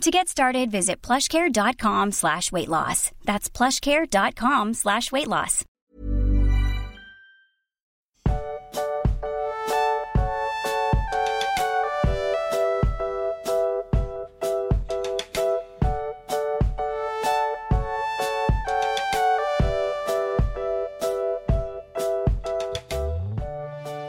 To get started, visit plushcare.com slash weight loss. That's plushcare.com slash weight loss.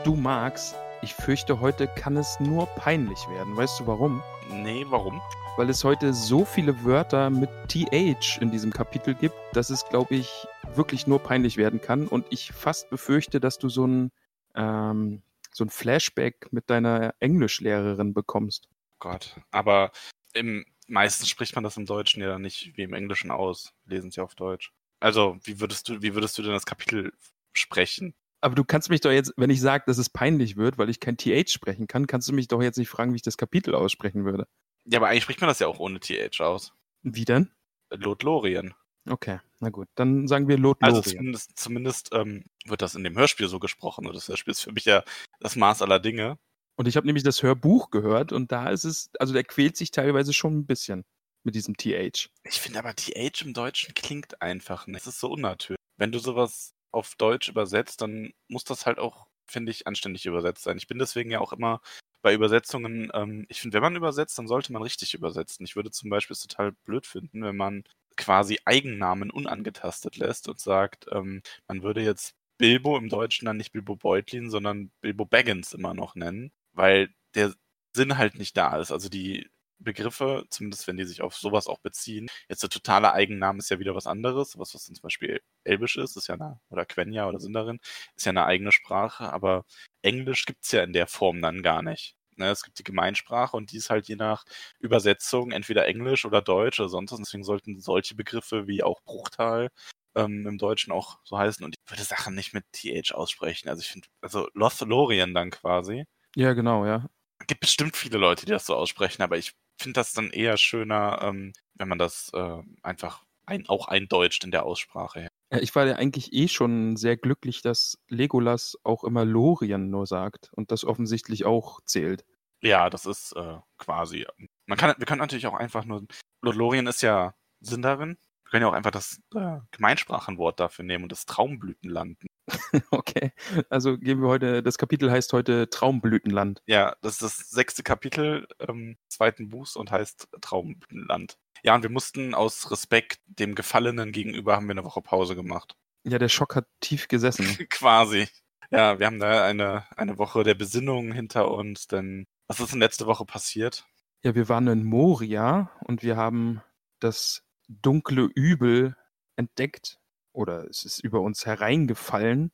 Du Max, ich fürchte, heute kann es nur peinlich werden. Weißt du warum? Nee, warum? Weil es heute so viele Wörter mit TH in diesem Kapitel gibt, dass es, glaube ich, wirklich nur peinlich werden kann. Und ich fast befürchte, dass du so ein, ähm, so ein Flashback mit deiner Englischlehrerin bekommst. Gott, aber im, meistens spricht man das im Deutschen ja nicht wie im Englischen aus. Wir lesen es ja auf Deutsch. Also, wie würdest du, wie würdest du denn das Kapitel sprechen? Aber du kannst mich doch jetzt, wenn ich sage, dass es peinlich wird, weil ich kein TH sprechen kann, kannst du mich doch jetzt nicht fragen, wie ich das Kapitel aussprechen würde. Ja, aber eigentlich spricht man das ja auch ohne TH aus. Wie denn? Lothlorien. Okay, na gut. Dann sagen wir Also Lothlorien. zumindest, zumindest ähm, wird das in dem Hörspiel so gesprochen. Und das Hörspiel ist für mich ja das Maß aller Dinge. Und ich habe nämlich das Hörbuch gehört und da ist es, also der quält sich teilweise schon ein bisschen mit diesem TH. Ich finde aber TH im Deutschen klingt einfach nicht. Es ist so unnatürlich. Wenn du sowas auf Deutsch übersetzt, dann muss das halt auch, finde ich, anständig übersetzt sein. Ich bin deswegen ja auch immer bei Übersetzungen, ähm, ich finde, wenn man übersetzt, dann sollte man richtig übersetzen. Ich würde zum Beispiel es total blöd finden, wenn man quasi Eigennamen unangetastet lässt und sagt, ähm, man würde jetzt Bilbo im Deutschen dann nicht Bilbo Beutlin, sondern Bilbo Baggins immer noch nennen, weil der Sinn halt nicht da ist. Also die Begriffe, zumindest wenn die sich auf sowas auch beziehen. Jetzt der totale Eigenname ist ja wieder was anderes. Was, was zum Beispiel Elbisch ist, ist ja eine, oder Quenya oder Sindarin, ist ja eine eigene Sprache, aber Englisch gibt's ja in der Form dann gar nicht. Ne, es gibt die Gemeinsprache und die ist halt je nach Übersetzung entweder Englisch oder Deutsch oder sonst was. Deswegen sollten solche Begriffe wie auch Bruchtal ähm, im Deutschen auch so heißen. Und ich würde Sachen nicht mit TH aussprechen. Also ich finde, also Lothlorien dann quasi. Ja, genau, ja. gibt bestimmt viele Leute, die das so aussprechen, aber ich finde das dann eher schöner, ähm, wenn man das äh, einfach ein, auch eindeutscht in der Aussprache. Ja, Ich war ja eigentlich eh schon sehr glücklich, dass Legolas auch immer Lorien nur sagt und das offensichtlich auch zählt. Ja, das ist äh, quasi. Man kann, wir können natürlich auch einfach nur. Lothlorien ist ja Sindarin. Wir können ja auch einfach das äh, Gemeinsprachenwort dafür nehmen und das Traumblütenland. Okay, also gehen wir heute, das Kapitel heißt heute Traumblütenland. Ja, das ist das sechste Kapitel ähm, zweiten Buchs und heißt Traumblütenland. Ja, und wir mussten aus Respekt dem Gefallenen gegenüber haben wir eine Woche Pause gemacht. Ja, der Schock hat tief gesessen. Quasi. Ja, wir haben da eine, eine Woche der Besinnung hinter uns, denn was ist denn letzte Woche passiert? Ja, wir waren in Moria und wir haben das dunkle Übel entdeckt oder es ist über uns hereingefallen.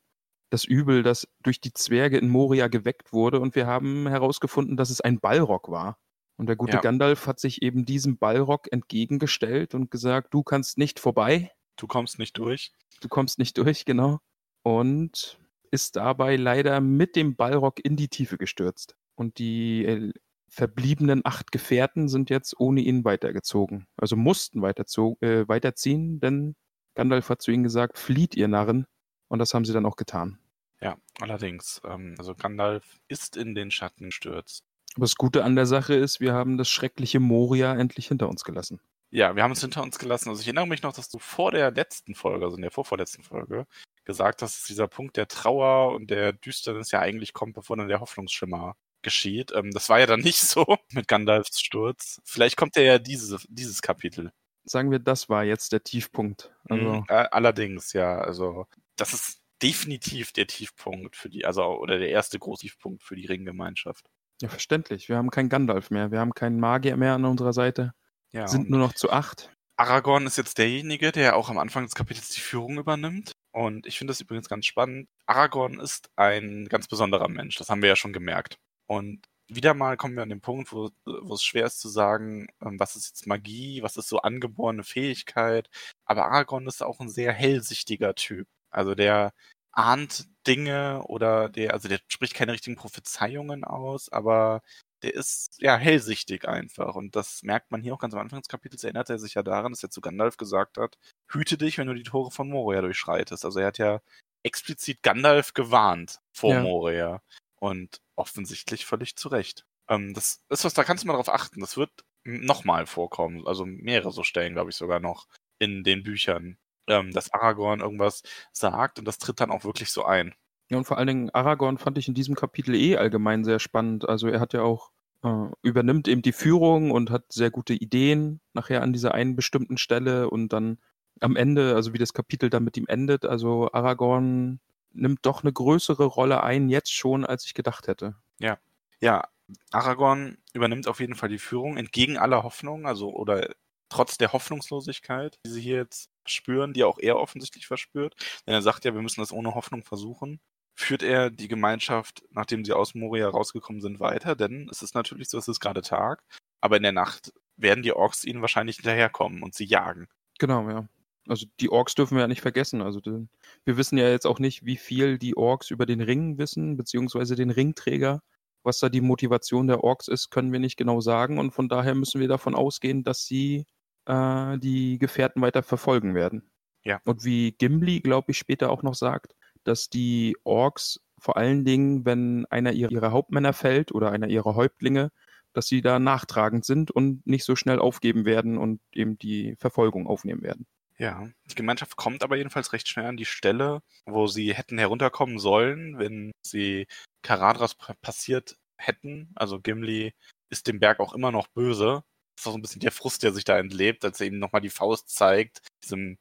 Das Übel, das durch die Zwerge in Moria geweckt wurde und wir haben herausgefunden, dass es ein Ballrock war. Und der gute Ja. Gandalf hat sich eben diesem Ballrock entgegengestellt und gesagt, du kannst nicht vorbei, Du kommst nicht durch. du kommst nicht durch, genau. Und ist dabei leider mit dem Ballrock in die Tiefe gestürzt. Und die äh, verbliebenen acht Gefährten sind jetzt ohne ihn weitergezogen. Also mussten weiterzo äh, weiterziehen, denn Gandalf hat zu ihnen gesagt, flieht ihr Narren. Und das haben sie dann auch getan. Ja, allerdings. Ähm, also Gandalf ist in den Schatten gestürzt. Aber das Gute an der Sache ist, wir haben das schreckliche Moria endlich hinter uns gelassen. Ja, wir haben es hinter uns gelassen. Also ich erinnere mich noch, dass du vor der letzten Folge, also in der vorvorletzten Folge, gesagt hast, dass dieser Punkt der Trauer und der Düsternis ja eigentlich kommt, bevor dann der Hoffnungsschimmer geschieht. Ähm, das war ja dann nicht so mit Gandalfs Sturz. Vielleicht kommt er ja dieses, dieses Kapitel. Sagen wir, das war jetzt der Tiefpunkt. Also, Mhm, allerdings, ja, also das ist definitiv der Tiefpunkt für die, also oder der erste große Tiefpunkt für die Ringgemeinschaft. ja, verständlich. Wir haben keinen Gandalf mehr. Wir haben keinen Magier mehr an unserer Seite. Ja, Sind nur noch zu acht. Aragorn ist jetzt derjenige, der auch am Anfang des Kapitels die Führung übernimmt. Und ich finde das übrigens ganz spannend. Aragorn ist ein ganz besonderer Mensch, das haben wir ja schon gemerkt. Und wieder mal kommen wir an den Punkt, wo, wo es schwer ist zu sagen, ähm, was ist jetzt Magie, was ist so angeborene Fähigkeit. Aber Aragorn ist auch ein sehr hellsichtiger Typ. Also der ahnt Dinge oder der, also der spricht keine richtigen Prophezeiungen aus, aber der ist ja hellsichtig einfach. Und das merkt man hier auch ganz am Anfang des Kapitels. Erinnert er sich ja daran, dass er zu Gandalf gesagt hat, hüte dich, wenn du die Tore von Moria durchschreitest. Also er hat ja explizit Gandalf gewarnt vor ja. Moria. Und offensichtlich völlig zu Recht. Ähm, das ist was, da kannst du mal drauf achten. Das wird nochmal vorkommen. Also mehrere so Stellen, glaube ich, sogar noch in den Büchern. Ähm, dass Aragorn irgendwas sagt und das tritt dann auch wirklich so ein. Ja, und vor allen Dingen Aragorn fand ich in diesem Kapitel eh allgemein sehr spannend. Also er hat ja auch, äh, übernimmt eben die Führung und hat sehr gute Ideen nachher an dieser einen bestimmten Stelle und dann am Ende, also wie das Kapitel dann mit ihm endet, also Aragorn nimmt doch eine größere Rolle ein, jetzt schon, als ich gedacht hätte. Ja. Ja, Aragorn übernimmt auf jeden Fall die Führung, entgegen aller Hoffnung, also oder trotz der Hoffnungslosigkeit, die sie hier jetzt spüren, die auch er offensichtlich verspürt. Denn er sagt ja, wir müssen das ohne Hoffnung versuchen. Führt er die Gemeinschaft, nachdem sie aus Moria rausgekommen sind, weiter? Denn es ist natürlich so, es ist gerade Tag, aber in der Nacht werden die Orks ihnen wahrscheinlich hinterherkommen und sie jagen. Genau, ja. Also die Orks dürfen wir ja nicht vergessen. Also den, wir wissen ja jetzt auch nicht, wie viel die Orks über den Ring wissen, beziehungsweise den Ringträger. Was da die Motivation der Orks ist, können wir nicht genau sagen. Und von daher müssen wir davon ausgehen, dass sie äh, die Gefährten weiter verfolgen werden. Ja. Und wie Gimli, glaube ich, später auch noch sagt, dass die Orks vor allen Dingen, wenn einer ihrer Hauptmänner fällt oder einer ihrer Häuptlinge, dass sie da nachtragend sind und nicht so schnell aufgeben werden und eben die Verfolgung aufnehmen werden. Ja, die Gemeinschaft kommt aber jedenfalls recht schnell an die Stelle, wo sie hätten herunterkommen sollen, wenn sie Karadras passiert hätten. Also Gimli ist dem Berg auch immer noch böse. Das ist auch so ein bisschen der Frust, der sich da entlebt, als er ihm nochmal die Faust zeigt, diesem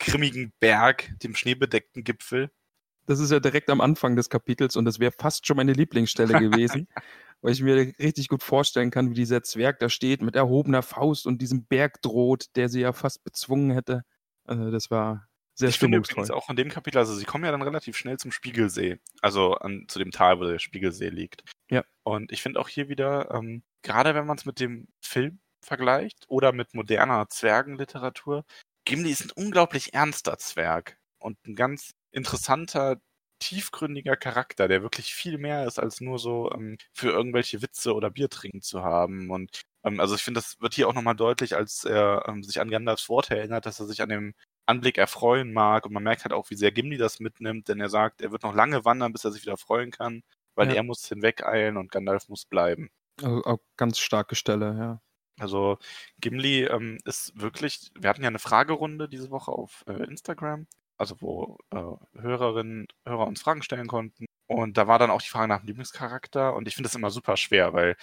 grimmigen Berg, dem schneebedeckten Gipfel. Das ist ja direkt am Anfang des Kapitels und das wäre fast schon meine Lieblingsstelle gewesen, weil ich mir richtig gut vorstellen kann, wie dieser Zwerg da steht mit erhobener Faust und diesem Berg droht, der sie ja fast bezwungen hätte. Also das war sehr ich stimmungsvoll. auch in dem Kapitel, also sie kommen ja dann relativ schnell zum Spiegelsee, also an, zu dem Tal, wo der Spiegelsee liegt. Ja. Und ich finde auch hier wieder, ähm, gerade wenn man es mit dem Film vergleicht oder mit moderner Zwergenliteratur, Gimli ist ein unglaublich ernster Zwerg und ein ganz interessanter, tiefgründiger Charakter, der wirklich viel mehr ist, als nur so ähm, für irgendwelche Witze oder Bier trinken zu haben. Und ähm, also ich finde, das wird hier auch nochmal deutlich, als er ähm, sich an Gandalfs Worte erinnert, dass er sich an dem Anblick erfreuen mag. Und man merkt halt auch, wie sehr Gimli das mitnimmt, denn er sagt, er wird noch lange wandern, bis er sich wieder freuen kann, weil ja. er muss hinwegeilen und Gandalf muss bleiben. Also auch ganz starke Stelle, ja. Also Gimli ähm, ist wirklich, wir hatten ja eine Fragerunde diese Woche auf äh, Instagram, also wo äh, Hörerinnen, Hörer uns Fragen stellen konnten. Und da war dann auch die Frage nach dem Lieblingscharakter. Und ich finde das immer super schwer, weil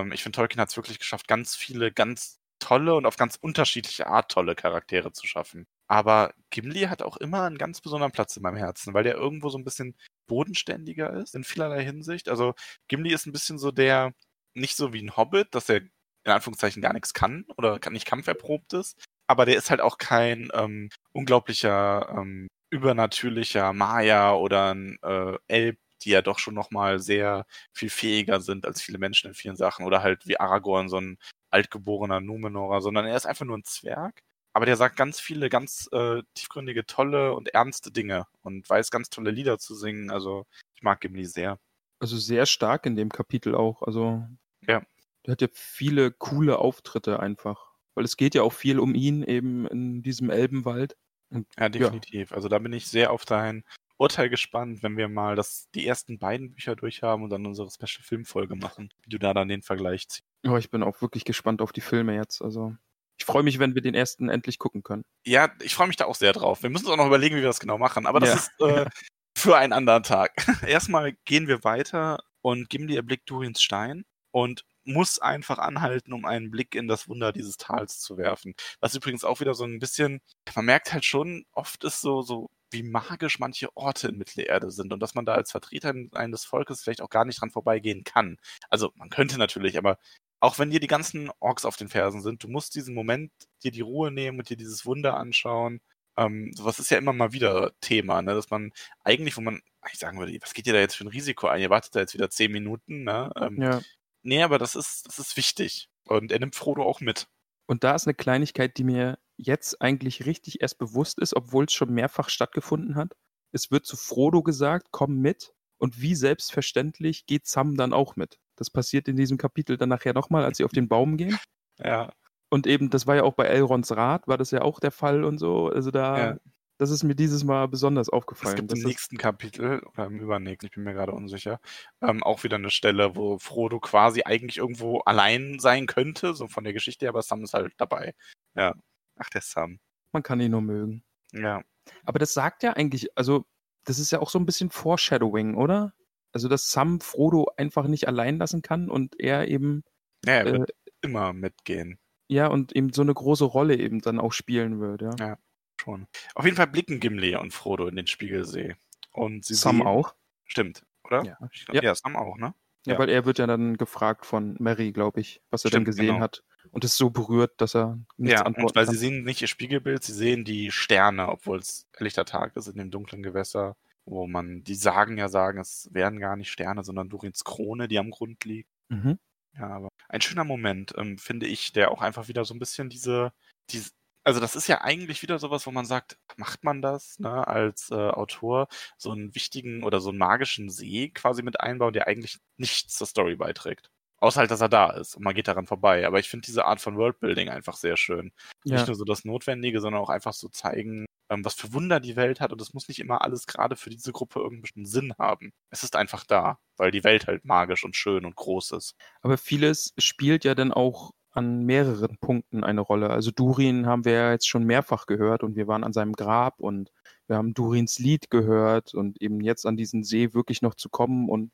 ähm, ich finde, Tolkien hat es wirklich geschafft, ganz viele, ganz tolle und auf ganz unterschiedliche Art tolle Charaktere zu schaffen. Aber Gimli hat auch immer einen ganz besonderen Platz in meinem Herzen, weil der irgendwo so ein bisschen bodenständiger ist in vielerlei Hinsicht. Also Gimli ist ein bisschen so der, nicht so wie ein Hobbit, dass er in Anführungszeichen gar nichts kann oder nicht kampferprobt ist, aber der ist halt auch kein ähm, unglaublicher, ähm, übernatürlicher Maya oder ein äh, Elb, die ja doch schon nochmal sehr viel fähiger sind als viele Menschen in vielen Sachen. Oder halt wie Aragorn, so ein altgeborener Numenorer, sondern er ist einfach nur ein Zwerg. Aber der sagt ganz viele ganz äh, tiefgründige, tolle und ernste Dinge und weiß ganz tolle Lieder zu singen. Also ich mag Gimli sehr. Also sehr stark in dem Kapitel auch. Also ja. der hat ja viele coole Auftritte einfach. Weil es geht ja auch viel um ihn eben in diesem Elbenwald. Und, ja, definitiv. Ja. Also da bin ich sehr auf dein Urteil gespannt, wenn wir mal das, die ersten beiden Bücher durchhaben und dann unsere Special-Film-Folge machen, wie du da dann den Vergleich ziehst. Ja, ich bin auch wirklich gespannt auf die Filme jetzt. Also ich freue mich, wenn wir den ersten endlich gucken können. Ja, ich freue mich da auch sehr drauf. Wir müssen uns auch noch überlegen, wie wir das genau machen. Aber das ja. ist äh, für einen anderen Tag. Erstmal gehen wir weiter und Gimli erblickt Durins Stein und muss einfach anhalten, um einen Blick in das Wunder dieses Tals zu werfen. Was übrigens auch wieder so ein bisschen, man merkt halt schon, oft ist so, so wie magisch manche Orte in Mittelerde sind und dass man da als Vertreter eines Volkes vielleicht auch gar nicht dran vorbeigehen kann. Also man könnte natürlich, aber auch wenn dir die ganzen Orks auf den Fersen sind, du musst diesen Moment dir die Ruhe nehmen und dir dieses Wunder anschauen. Ähm, sowas ist ja immer mal wieder Thema, ne? dass man eigentlich, wo man ich sagen würde, was geht ihr da jetzt für ein Risiko ein? Ihr wartet da jetzt wieder zehn Minuten, ne? Ähm, ja. Nee, aber das ist, das ist wichtig. Und er nimmt Frodo auch mit. Und da ist eine Kleinigkeit, die mir jetzt eigentlich richtig erst bewusst ist, obwohl es schon mehrfach stattgefunden hat. es wird zu Frodo gesagt, komm mit. Und wie selbstverständlich geht Sam dann auch mit. Das passiert in diesem Kapitel dann nachher nochmal, als sie auf den Baum gehen. Ja. Und eben, das war ja auch bei Elrons Rat, war das ja auch der Fall und so. Also da, Ja. das ist mir dieses Mal besonders Es aufgefallen. gibt Das im nächsten Kapitel, oder im übernächsten, ich bin mir gerade unsicher, ähm, auch wieder eine Stelle, wo Frodo quasi eigentlich irgendwo allein sein könnte, so von der Geschichte, her, aber Sam ist halt dabei. Ja. Ach, der Sam. man kann ihn nur mögen. Ja. Aber das sagt ja eigentlich, also das ist ja auch so ein bisschen Foreshadowing, oder? Also, dass Sam Frodo einfach nicht allein lassen kann und er eben, Ja, er äh, wird immer mitgehen. ja, und eben so eine große Rolle eben dann auch spielen wird, ja. Ja. Schon. Auf jeden Fall blicken Gimli und Frodo in den Spiegelsee. Und sie Sam sehen, auch. Stimmt, oder? Ja. Glaub, ja. Sam auch, ne? Ja, Ja. weil er wird ja dann gefragt von Mary, glaube ich, was er dann Stimmt, gesehen genau. hat. Und ist so berührt, dass er nichts Ja, antworten und weil kann. sie sehen nicht ihr Spiegelbild, sie sehen die Sterne, obwohl es helllichter Tag ist in dem dunklen Gewässer, wo man, die sagen ja sagen, es wären gar nicht Sterne, sondern Durins Krone, die am Grund liegt. Mhm. Ja, aber ein schöner Moment, ähm, finde ich, der auch einfach wieder so ein bisschen diese, diese, also das ist ja eigentlich wieder sowas, wo man sagt, macht man das, ne, als äh, Autor, so einen wichtigen oder so einen magischen See quasi mit einbauen, der eigentlich nichts zur Story beiträgt. Außer halt, dass er da ist und man geht daran vorbei. Aber ich finde diese Art von Worldbuilding einfach sehr schön. Ja. Nicht nur so das Notwendige, sondern auch einfach so zeigen, ähm, was für Wunder die Welt hat. Und es muss nicht immer alles gerade für diese Gruppe irgendeinen Sinn haben. Es ist einfach da, weil die Welt halt magisch und schön und groß ist. Aber vieles spielt ja dann auch an mehreren Punkten eine Rolle. Also Durin haben wir ja jetzt schon mehrfach gehört und wir waren an seinem Grab und wir haben Durins Lied gehört und eben jetzt an diesen See wirklich noch zu kommen und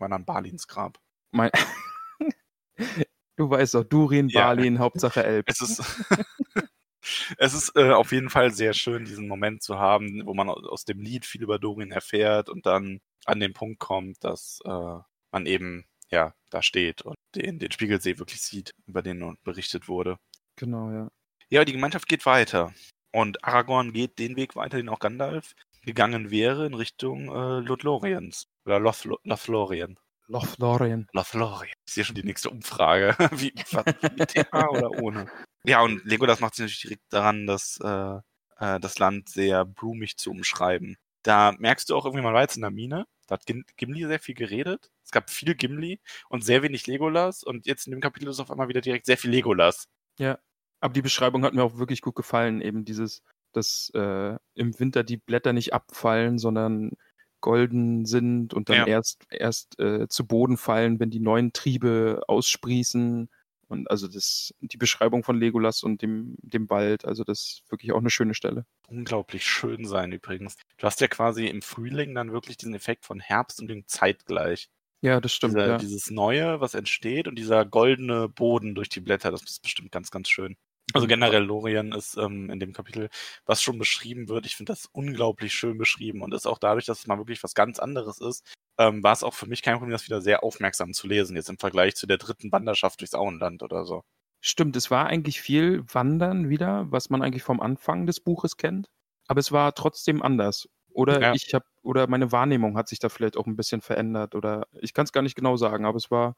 War dann Balins Grab. mein Du weißt doch, Durin, Ja. Balin, Hauptsache Elb. Es ist, es ist äh, auf jeden Fall sehr schön, diesen Moment zu haben, wo man au- aus dem Lied viel über Dorin erfährt und dann an den Punkt kommt, dass äh, man eben ja da steht und den, den Spiegelsee wirklich sieht, über den berichtet wurde. Genau, ja. Ja, die Gemeinschaft geht weiter. Und Aragorn geht den Weg weiter, den auch Gandalf gegangen wäre, in Richtung äh, Lothloriens. Oder Lothlo Lothlorien. Lothlorien. Lothlorien. Ich sehe schon die nächste Umfrage. Wie, was, mit TH oder ohne? Ja, und Legolas macht sich natürlich direkt daran, das, äh, äh, das Land sehr blumig zu umschreiben. Da merkst du auch irgendwie mal weiter in der Mine. Da hat Gim- Gimli sehr viel geredet. Es gab viel Gimli und sehr wenig Legolas. Und jetzt in dem Kapitel ist auf einmal wieder direkt sehr viel Legolas. Aber die Beschreibung hat mir auch wirklich gut gefallen, eben dieses, dass äh, im Winter die Blätter nicht abfallen, sondern golden sind und dann Ja. erst erst äh, zu Boden fallen, wenn die neuen Triebe aussprießen. Und also das, die Beschreibung von Legolas und dem, dem Wald, also das ist wirklich auch eine schöne Stelle. unglaublich schön sein übrigens. Du hast ja quasi im Frühling dann wirklich diesen Effekt von Herbst und dem zeitgleich. Ja, das stimmt, Dieser, ja. Dieses Neue, was entsteht und dieser goldene Boden durch die Blätter, das ist bestimmt ganz, ganz schön. Also generell Lorien ist ähm, in dem Kapitel, was schon beschrieben wird, ich finde das unglaublich schön beschrieben und ist auch dadurch, dass es mal wirklich was ganz anderes ist, ähm, war es auch für mich kein Problem, das wieder sehr aufmerksam zu lesen, jetzt im Vergleich zu der dritten Wanderschaft durchs Auenland oder so. Stimmt, es war eigentlich viel Wandern wieder, was man eigentlich vom Anfang des Buches kennt, aber es war trotzdem anders. Oder Ja. ich habe oder meine Wahrnehmung hat sich da vielleicht auch ein bisschen verändert oder ich kann es gar nicht genau sagen, aber es war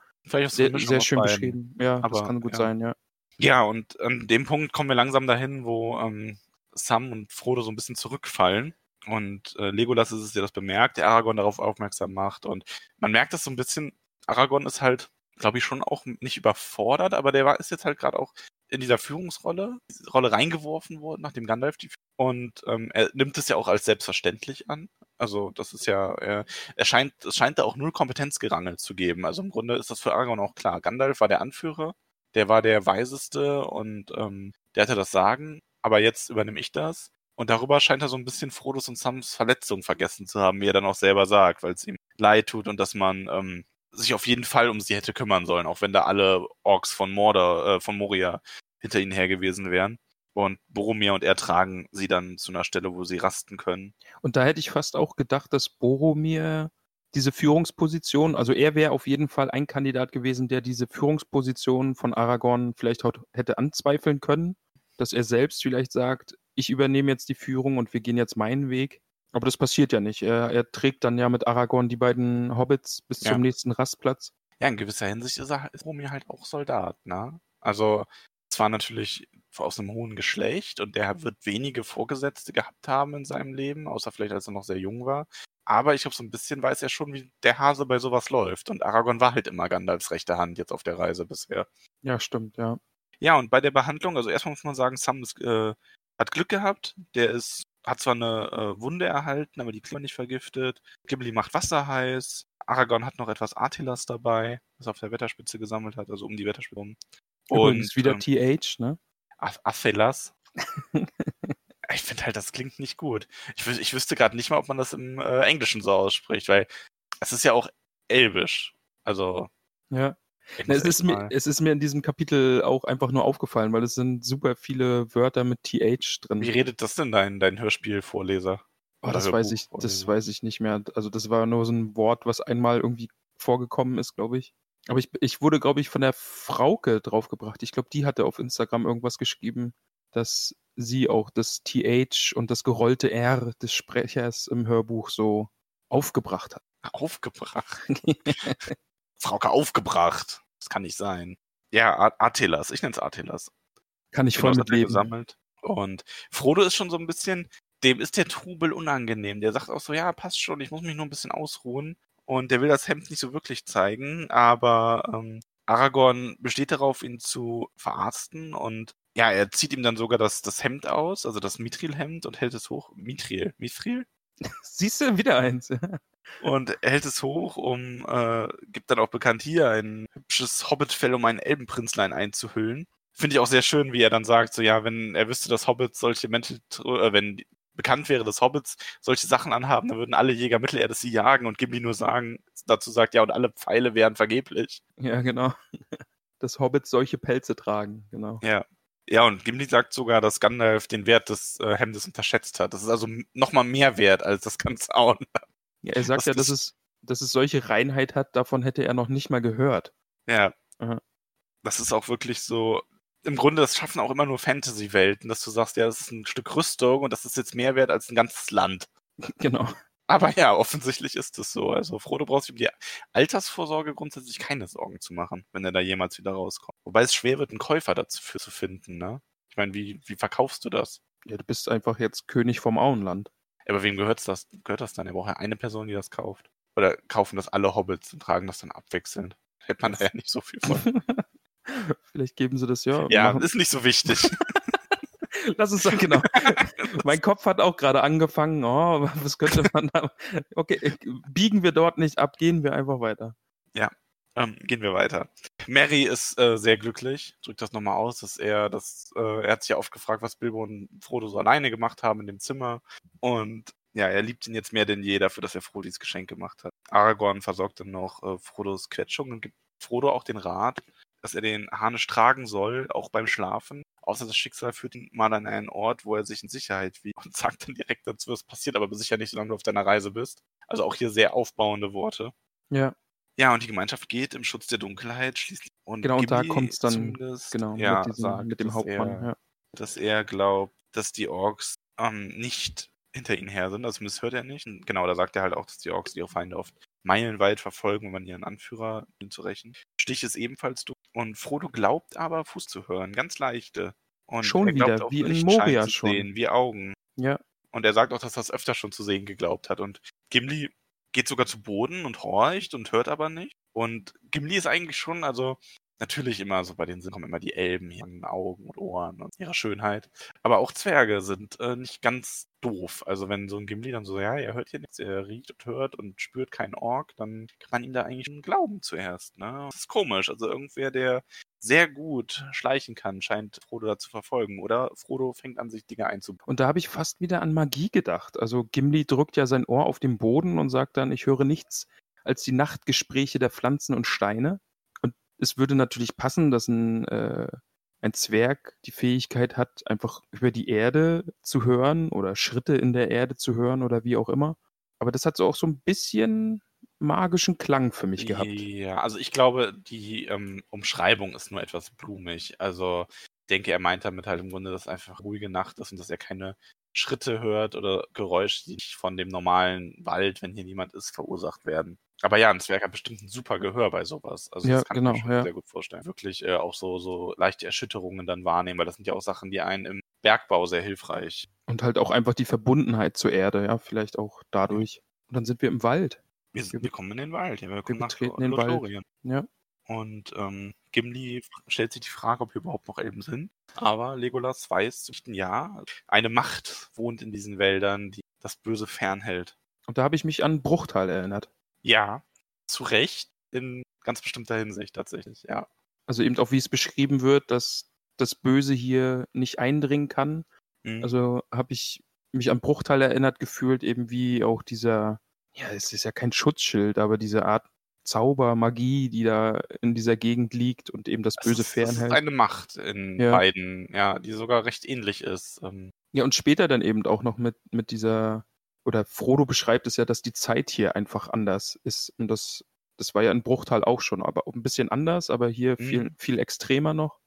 sehr, sehr schön beschrieben. Ja, das Aber, kann gut ja. sein, ja. Ja, und an dem Punkt kommen wir langsam dahin, wo ähm, Sam und Frodo so ein bisschen zurückfallen. Und äh, Legolas ist es, der das bemerkt, der Aragorn darauf aufmerksam macht. Und man merkt das so ein bisschen, Aragorn ist halt, glaube ich, schon auch nicht überfordert, aber der war, ist jetzt halt gerade auch in dieser Führungsrolle, diese Rolle reingeworfen worden, nachdem Gandalf die und ähm, er nimmt es ja auch als selbstverständlich an. Also das ist ja, er, er scheint, es scheint da auch null Kompetenzgerangel zu geben. Also im Grunde ist das für Aragorn auch klar. Gandalf war der Anführer, der war der Weiseste und ähm, der hatte das Sagen, aber jetzt übernehme ich das. Und darüber scheint er so ein bisschen Frodos und Sams Verletzung vergessen zu haben, wie er dann auch selber sagt, weil es ihm leid tut und dass man ähm, sich auf jeden Fall um sie hätte kümmern sollen, auch wenn da alle Orks von Mordor, äh, von Moria hinter ihnen her gewesen wären. Und Boromir und er tragen sie dann zu einer Stelle, wo sie rasten können. Und da hätte ich fast auch gedacht, dass Boromir diese Führungsposition, also er wäre auf jeden Fall ein Kandidat gewesen, der diese Führungsposition von Aragorn vielleicht hätte anzweifeln können, dass er selbst vielleicht sagt, ich übernehme jetzt die Führung und wir gehen jetzt meinen Weg. Aber das passiert ja nicht. Er, er trägt dann ja mit Aragorn die beiden Hobbits bis Ja. zum nächsten Rastplatz. Ja, in gewisser Hinsicht ist er ist Boromir halt auch Soldat, ne? Also zwar natürlich aus einem hohen Geschlecht und der wird wenige Vorgesetzte gehabt haben in seinem Leben, außer vielleicht als er noch sehr jung war. Aber ich glaube, so ein bisschen weiß er schon, wie der Hase bei sowas läuft. Und Aragorn war halt immer Gandalfs rechte Hand jetzt auf der Reise bisher. Ja, stimmt, ja. Ja, und bei der Behandlung, also erstmal muss man sagen, Sam ist, äh, hat Glück gehabt. Der ist, hat zwar eine äh, Wunde erhalten, aber die Klima nicht vergiftet. Ghibli macht Wasser heiß. Aragorn hat noch etwas Artilas dabei, das er auf der Wetterspitze gesammelt hat, also um die Wetterspitze rum. Und ist wieder ähm, TH, ne? Athelas. ich finde halt, das klingt nicht gut. Ich, ich wüsste gerade nicht mal, ob man das im äh, Englischen so ausspricht, weil es ist ja auch Elbisch. Also. Ja. Na, es, ist mir, es ist mir in diesem Kapitel auch einfach nur aufgefallen, weil es sind super viele Wörter mit TH drin. Wie redet das denn dein, dein Hörspielvorleser? Oh, das weiß ich, das weiß ich nicht mehr. Also das war nur so ein Wort, was einmal irgendwie vorgekommen ist, glaube ich. Aber ich, ich wurde, glaube ich, von der Frauke draufgebracht. Ich glaube, die hatte auf Instagram irgendwas geschrieben, dass sie auch das TH und das gerollte R des Sprechers im Hörbuch so aufgebracht hat. Aufgebracht? Frauke aufgebracht. Das kann nicht sein. Ja, Artelas. Ich nenne es Artelas. Kann ich genau, voll mitleben. gesammelt. Und Frodo ist schon so ein bisschen, dem ist der Trubel unangenehm. Der sagt auch so, ja, passt schon, ich muss mich nur ein bisschen ausruhen. Und der will das Hemd nicht so wirklich zeigen, aber ähm, Aragorn besteht darauf, ihn zu verarzten und ja, er zieht ihm dann sogar das, das Hemd aus, also das Mithril-Hemd und hält es hoch. Mithril? Mithril? Siehst du, wieder eins. und hält es hoch, um, äh, gibt dann auch bekannt hier ein hübsches Hobbitfell, um einen Elbenprinzlein einzuhüllen. Finde ich auch sehr schön, wie er dann sagt, so ja, wenn er wüsste, dass Hobbits solche Mäntel, äh, wenn bekannt wäre, dass Hobbits solche Sachen anhaben, dann würden alle Jäger Mittelerde sie jagen und Gimli nur sagen, dazu sagt, ja, und alle Pfeile wären vergeblich. Ja, genau. Dass Hobbits solche Pelze tragen, genau. Ja. Ja, und Gimli sagt sogar, dass Gandalf den Wert des äh, Hemdes unterschätzt hat. Das ist also nochmal mehr wert als das ganze Auen. Ja, er sagt Was ja, dass es, dass es solche Reinheit hat, davon hätte er noch nicht mal gehört. Ja. Aha. Das ist auch wirklich so, im Grunde, das schaffen auch immer nur Fantasy-Welten, dass du sagst, ja, das ist ein Stück Rüstung und das ist jetzt mehr wert als ein ganzes Land. Genau. Aber ja, offensichtlich ist es so. Also Frodo braucht sich um die Altersvorsorge grundsätzlich keine Sorgen zu machen, wenn er da jemals wieder rauskommt. Wobei es schwer wird, einen Käufer dafür zu finden, ne? Ich meine, wie, wie verkaufst du das? Ja, du bist einfach jetzt König vom Auenland. Aber wem gehört das, gehört das dann? Er braucht ja eine Person, die das kauft. Oder kaufen das alle Hobbits und tragen das dann abwechselnd. Hätte man da ja nicht so viel von. Vielleicht geben sie das ja. Ja, machen. ist nicht so wichtig. Lass uns sagen, genau. mein Kopf hat auch gerade angefangen. Oh, was könnte man da. Okay, biegen wir dort nicht ab, gehen wir einfach weiter. Ja, ähm, gehen wir weiter. Mary ist äh, sehr glücklich, drückt das nochmal aus, dass er das, äh, er hat sich ja oft gefragt, was Bilbo und Frodo so alleine gemacht haben in dem Zimmer. Und ja, er liebt ihn jetzt mehr denn je dafür, dass er Frodo dieses Geschenk gemacht hat. Aragorn versorgt dann noch äh, Frodos Quetschung und gibt Frodo auch den Rat, dass er den Harnisch tragen soll, auch beim Schlafen. Außer das Schicksal führt ihn mal an einen Ort, wo er sich in Sicherheit wiegt und sagt dann direkt dazu, was passiert, aber sicher nicht, solange du auf deiner Reise bist. Also auch hier sehr aufbauende Worte. Ja. Ja, und die Gemeinschaft geht im Schutz der Dunkelheit schließlich. Und genau, und da kommt es dann genau, ja, mit, diesem, sagt, mit dem Hauptmann. Er, ja. Dass er glaubt, dass die Orks ähm, nicht hinter ihnen her sind. Also zumindest hört er nicht. Und genau, da sagt er halt auch, dass die Orks ihre Feinde oft meilenweit verfolgen, um man ihren Anführer zu rächen. Stich ist ebenfalls durch. Und Frodo glaubt aber, Fuß zu hören. Ganz leichte. Und schon wieder, wie in Moria schon. Sehen, wie Augen. Ja. Und er sagt auch, dass er das öfter schon zu sehen geglaubt hat. Und Gimli geht sogar zu Boden und horcht und hört aber nicht. Und Gimli ist eigentlich schon, also natürlich immer so bei den Sinn kommen immer die Elben hier an Augen und Ohren und ihrer Schönheit. Aber auch Zwerge sind äh, nicht ganz doof. Also wenn so ein Gimli dann so, ja, er hört hier nichts, er riecht und hört und spürt keinen Ork, dann kann man ihm da eigentlich schon glauben zuerst. Ne? Das ist komisch. Also irgendwer, der sehr gut schleichen kann, scheint Frodo da zu verfolgen. Oder Frodo fängt an, sich Dinge einzubauen. Und da habe ich fast wieder an Magie gedacht. Also Gimli drückt ja sein Ohr auf den Boden und sagt dann, ich höre nichts als die Nachtgespräche der Pflanzen und Steine. Und es würde natürlich passen, dass ein, äh, ein Zwerg die Fähigkeit hat, einfach über die Erde zu hören oder Schritte in der Erde zu hören oder wie auch immer. Aber das hat so auch so ein bisschen magischen Klang für mich gehabt. Ja, also ich glaube, die ähm, Umschreibung ist nur etwas blumig. Also ich denke, er meint damit halt im Grunde, dass einfach ruhige Nacht ist und dass er keine Schritte hört oder Geräusche, die nicht von dem normalen Wald, wenn hier niemand ist, verursacht werden. Aber ja, ein Zwerg hat bestimmt ein super Gehör bei sowas. Also Ja, das kann genau, ich mir schon ja. sehr gut vorstellen. Wirklich äh, auch so, so leichte Erschütterungen dann wahrnehmen, weil das sind ja auch Sachen, die einen im Bergbau sehr hilfreich. Und halt auch einfach die Verbundenheit zur Erde, ja, vielleicht auch dadurch. Und dann sind wir im Wald. Wir, sind, wir kommen in den Wald, ja, wir kommen nach betreten Lo- den Wald. Lothlorien. Ja. Und ähm, Gimli stellt sich die Frage, ob hier überhaupt noch Elben sind. Aber Legolas weiß, ja, eine Macht wohnt in diesen Wäldern, die das Böse fernhält. Und da habe ich mich an Bruchtal erinnert. Ja, zu Recht, in ganz bestimmter Hinsicht tatsächlich, ja. Also eben auch, wie es beschrieben wird, dass das Böse hier nicht eindringen kann. Mhm. Also habe ich mich an Bruchtal erinnert gefühlt, eben wie auch dieser, ja, es ist ja kein Schutzschild, aber diese Art Zauber, Magie, die da in dieser Gegend liegt und eben das Böse ist, es ist fernhält. eine Macht in Ja. beiden, ja, die sogar recht ähnlich ist. Ähm, Ja, und später dann eben auch noch mit, mit dieser, oder Frodo beschreibt es ja, dass die Zeit hier einfach anders ist. Und das, das war ja in Bruchtal auch schon, aber ein bisschen anders, aber hier Mhm. viel, viel extremer noch.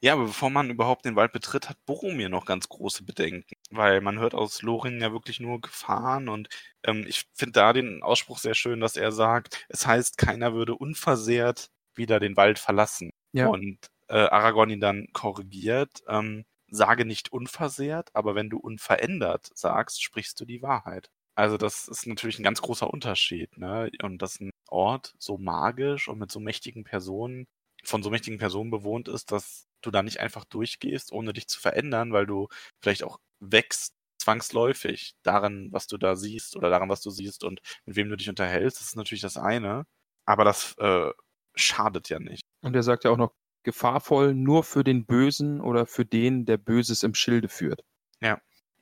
Ja, aber bevor man überhaupt den Wald betritt, hat Boromir noch ganz große Bedenken. Weil man hört aus Lorin ja wirklich nur Gefahren und ähm, ich finde da den Ausspruch sehr schön, dass er sagt, es heißt, keiner würde unversehrt wieder den Wald verlassen. Ja. Und äh, Aragorn ihn dann korrigiert, ähm, sage nicht unversehrt, aber wenn du unverändert sagst, sprichst du die Wahrheit. Also das ist natürlich ein ganz großer Unterschied, ne? Und dass ein Ort so magisch und mit so mächtigen Personen von so mächtigen Personen bewohnt ist, dass du da nicht einfach durchgehst, ohne dich zu verändern, weil du vielleicht auch wächst zwangsläufig daran, was du da siehst oder daran, was du siehst und mit wem du dich unterhältst. Das ist natürlich das eine, aber das äh, schadet ja nicht. Und er sagt ja auch noch, gefahrvoll nur für den Bösen oder für den, der Böses im Schilde führt.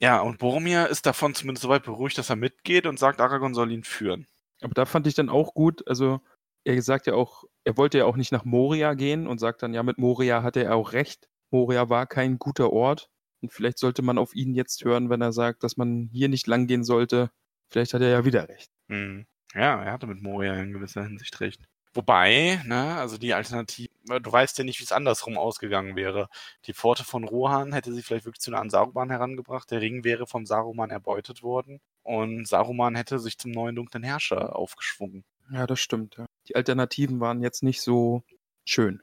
Ja, und Boromir ist davon zumindest soweit beruhigt, dass er mitgeht und sagt, Aragorn soll ihn führen. Aber da fand ich dann auch gut, also er sagt ja auch, er wollte ja auch nicht nach Moria gehen und sagt dann, ja, mit Moria hatte er auch recht. Moria war kein guter Ort. Und vielleicht sollte man auf ihn jetzt hören, wenn er sagt, dass man hier nicht lang gehen sollte. Vielleicht hat er ja wieder recht. Hm. Ja, er hatte mit Moria in gewisser Hinsicht recht. Wobei, ne, also die Alternative, du weißt ja nicht, wie es andersrum ausgegangen wäre. Die Pforte von Rohan hätte sie vielleicht wirklich zu einer Saruman herangebracht. Der Ring wäre vom Saruman erbeutet worden. Und Saruman hätte sich zum neuen dunklen Herrscher aufgeschwungen. Ja, das stimmt. Ja. Die Alternativen waren jetzt nicht so schön.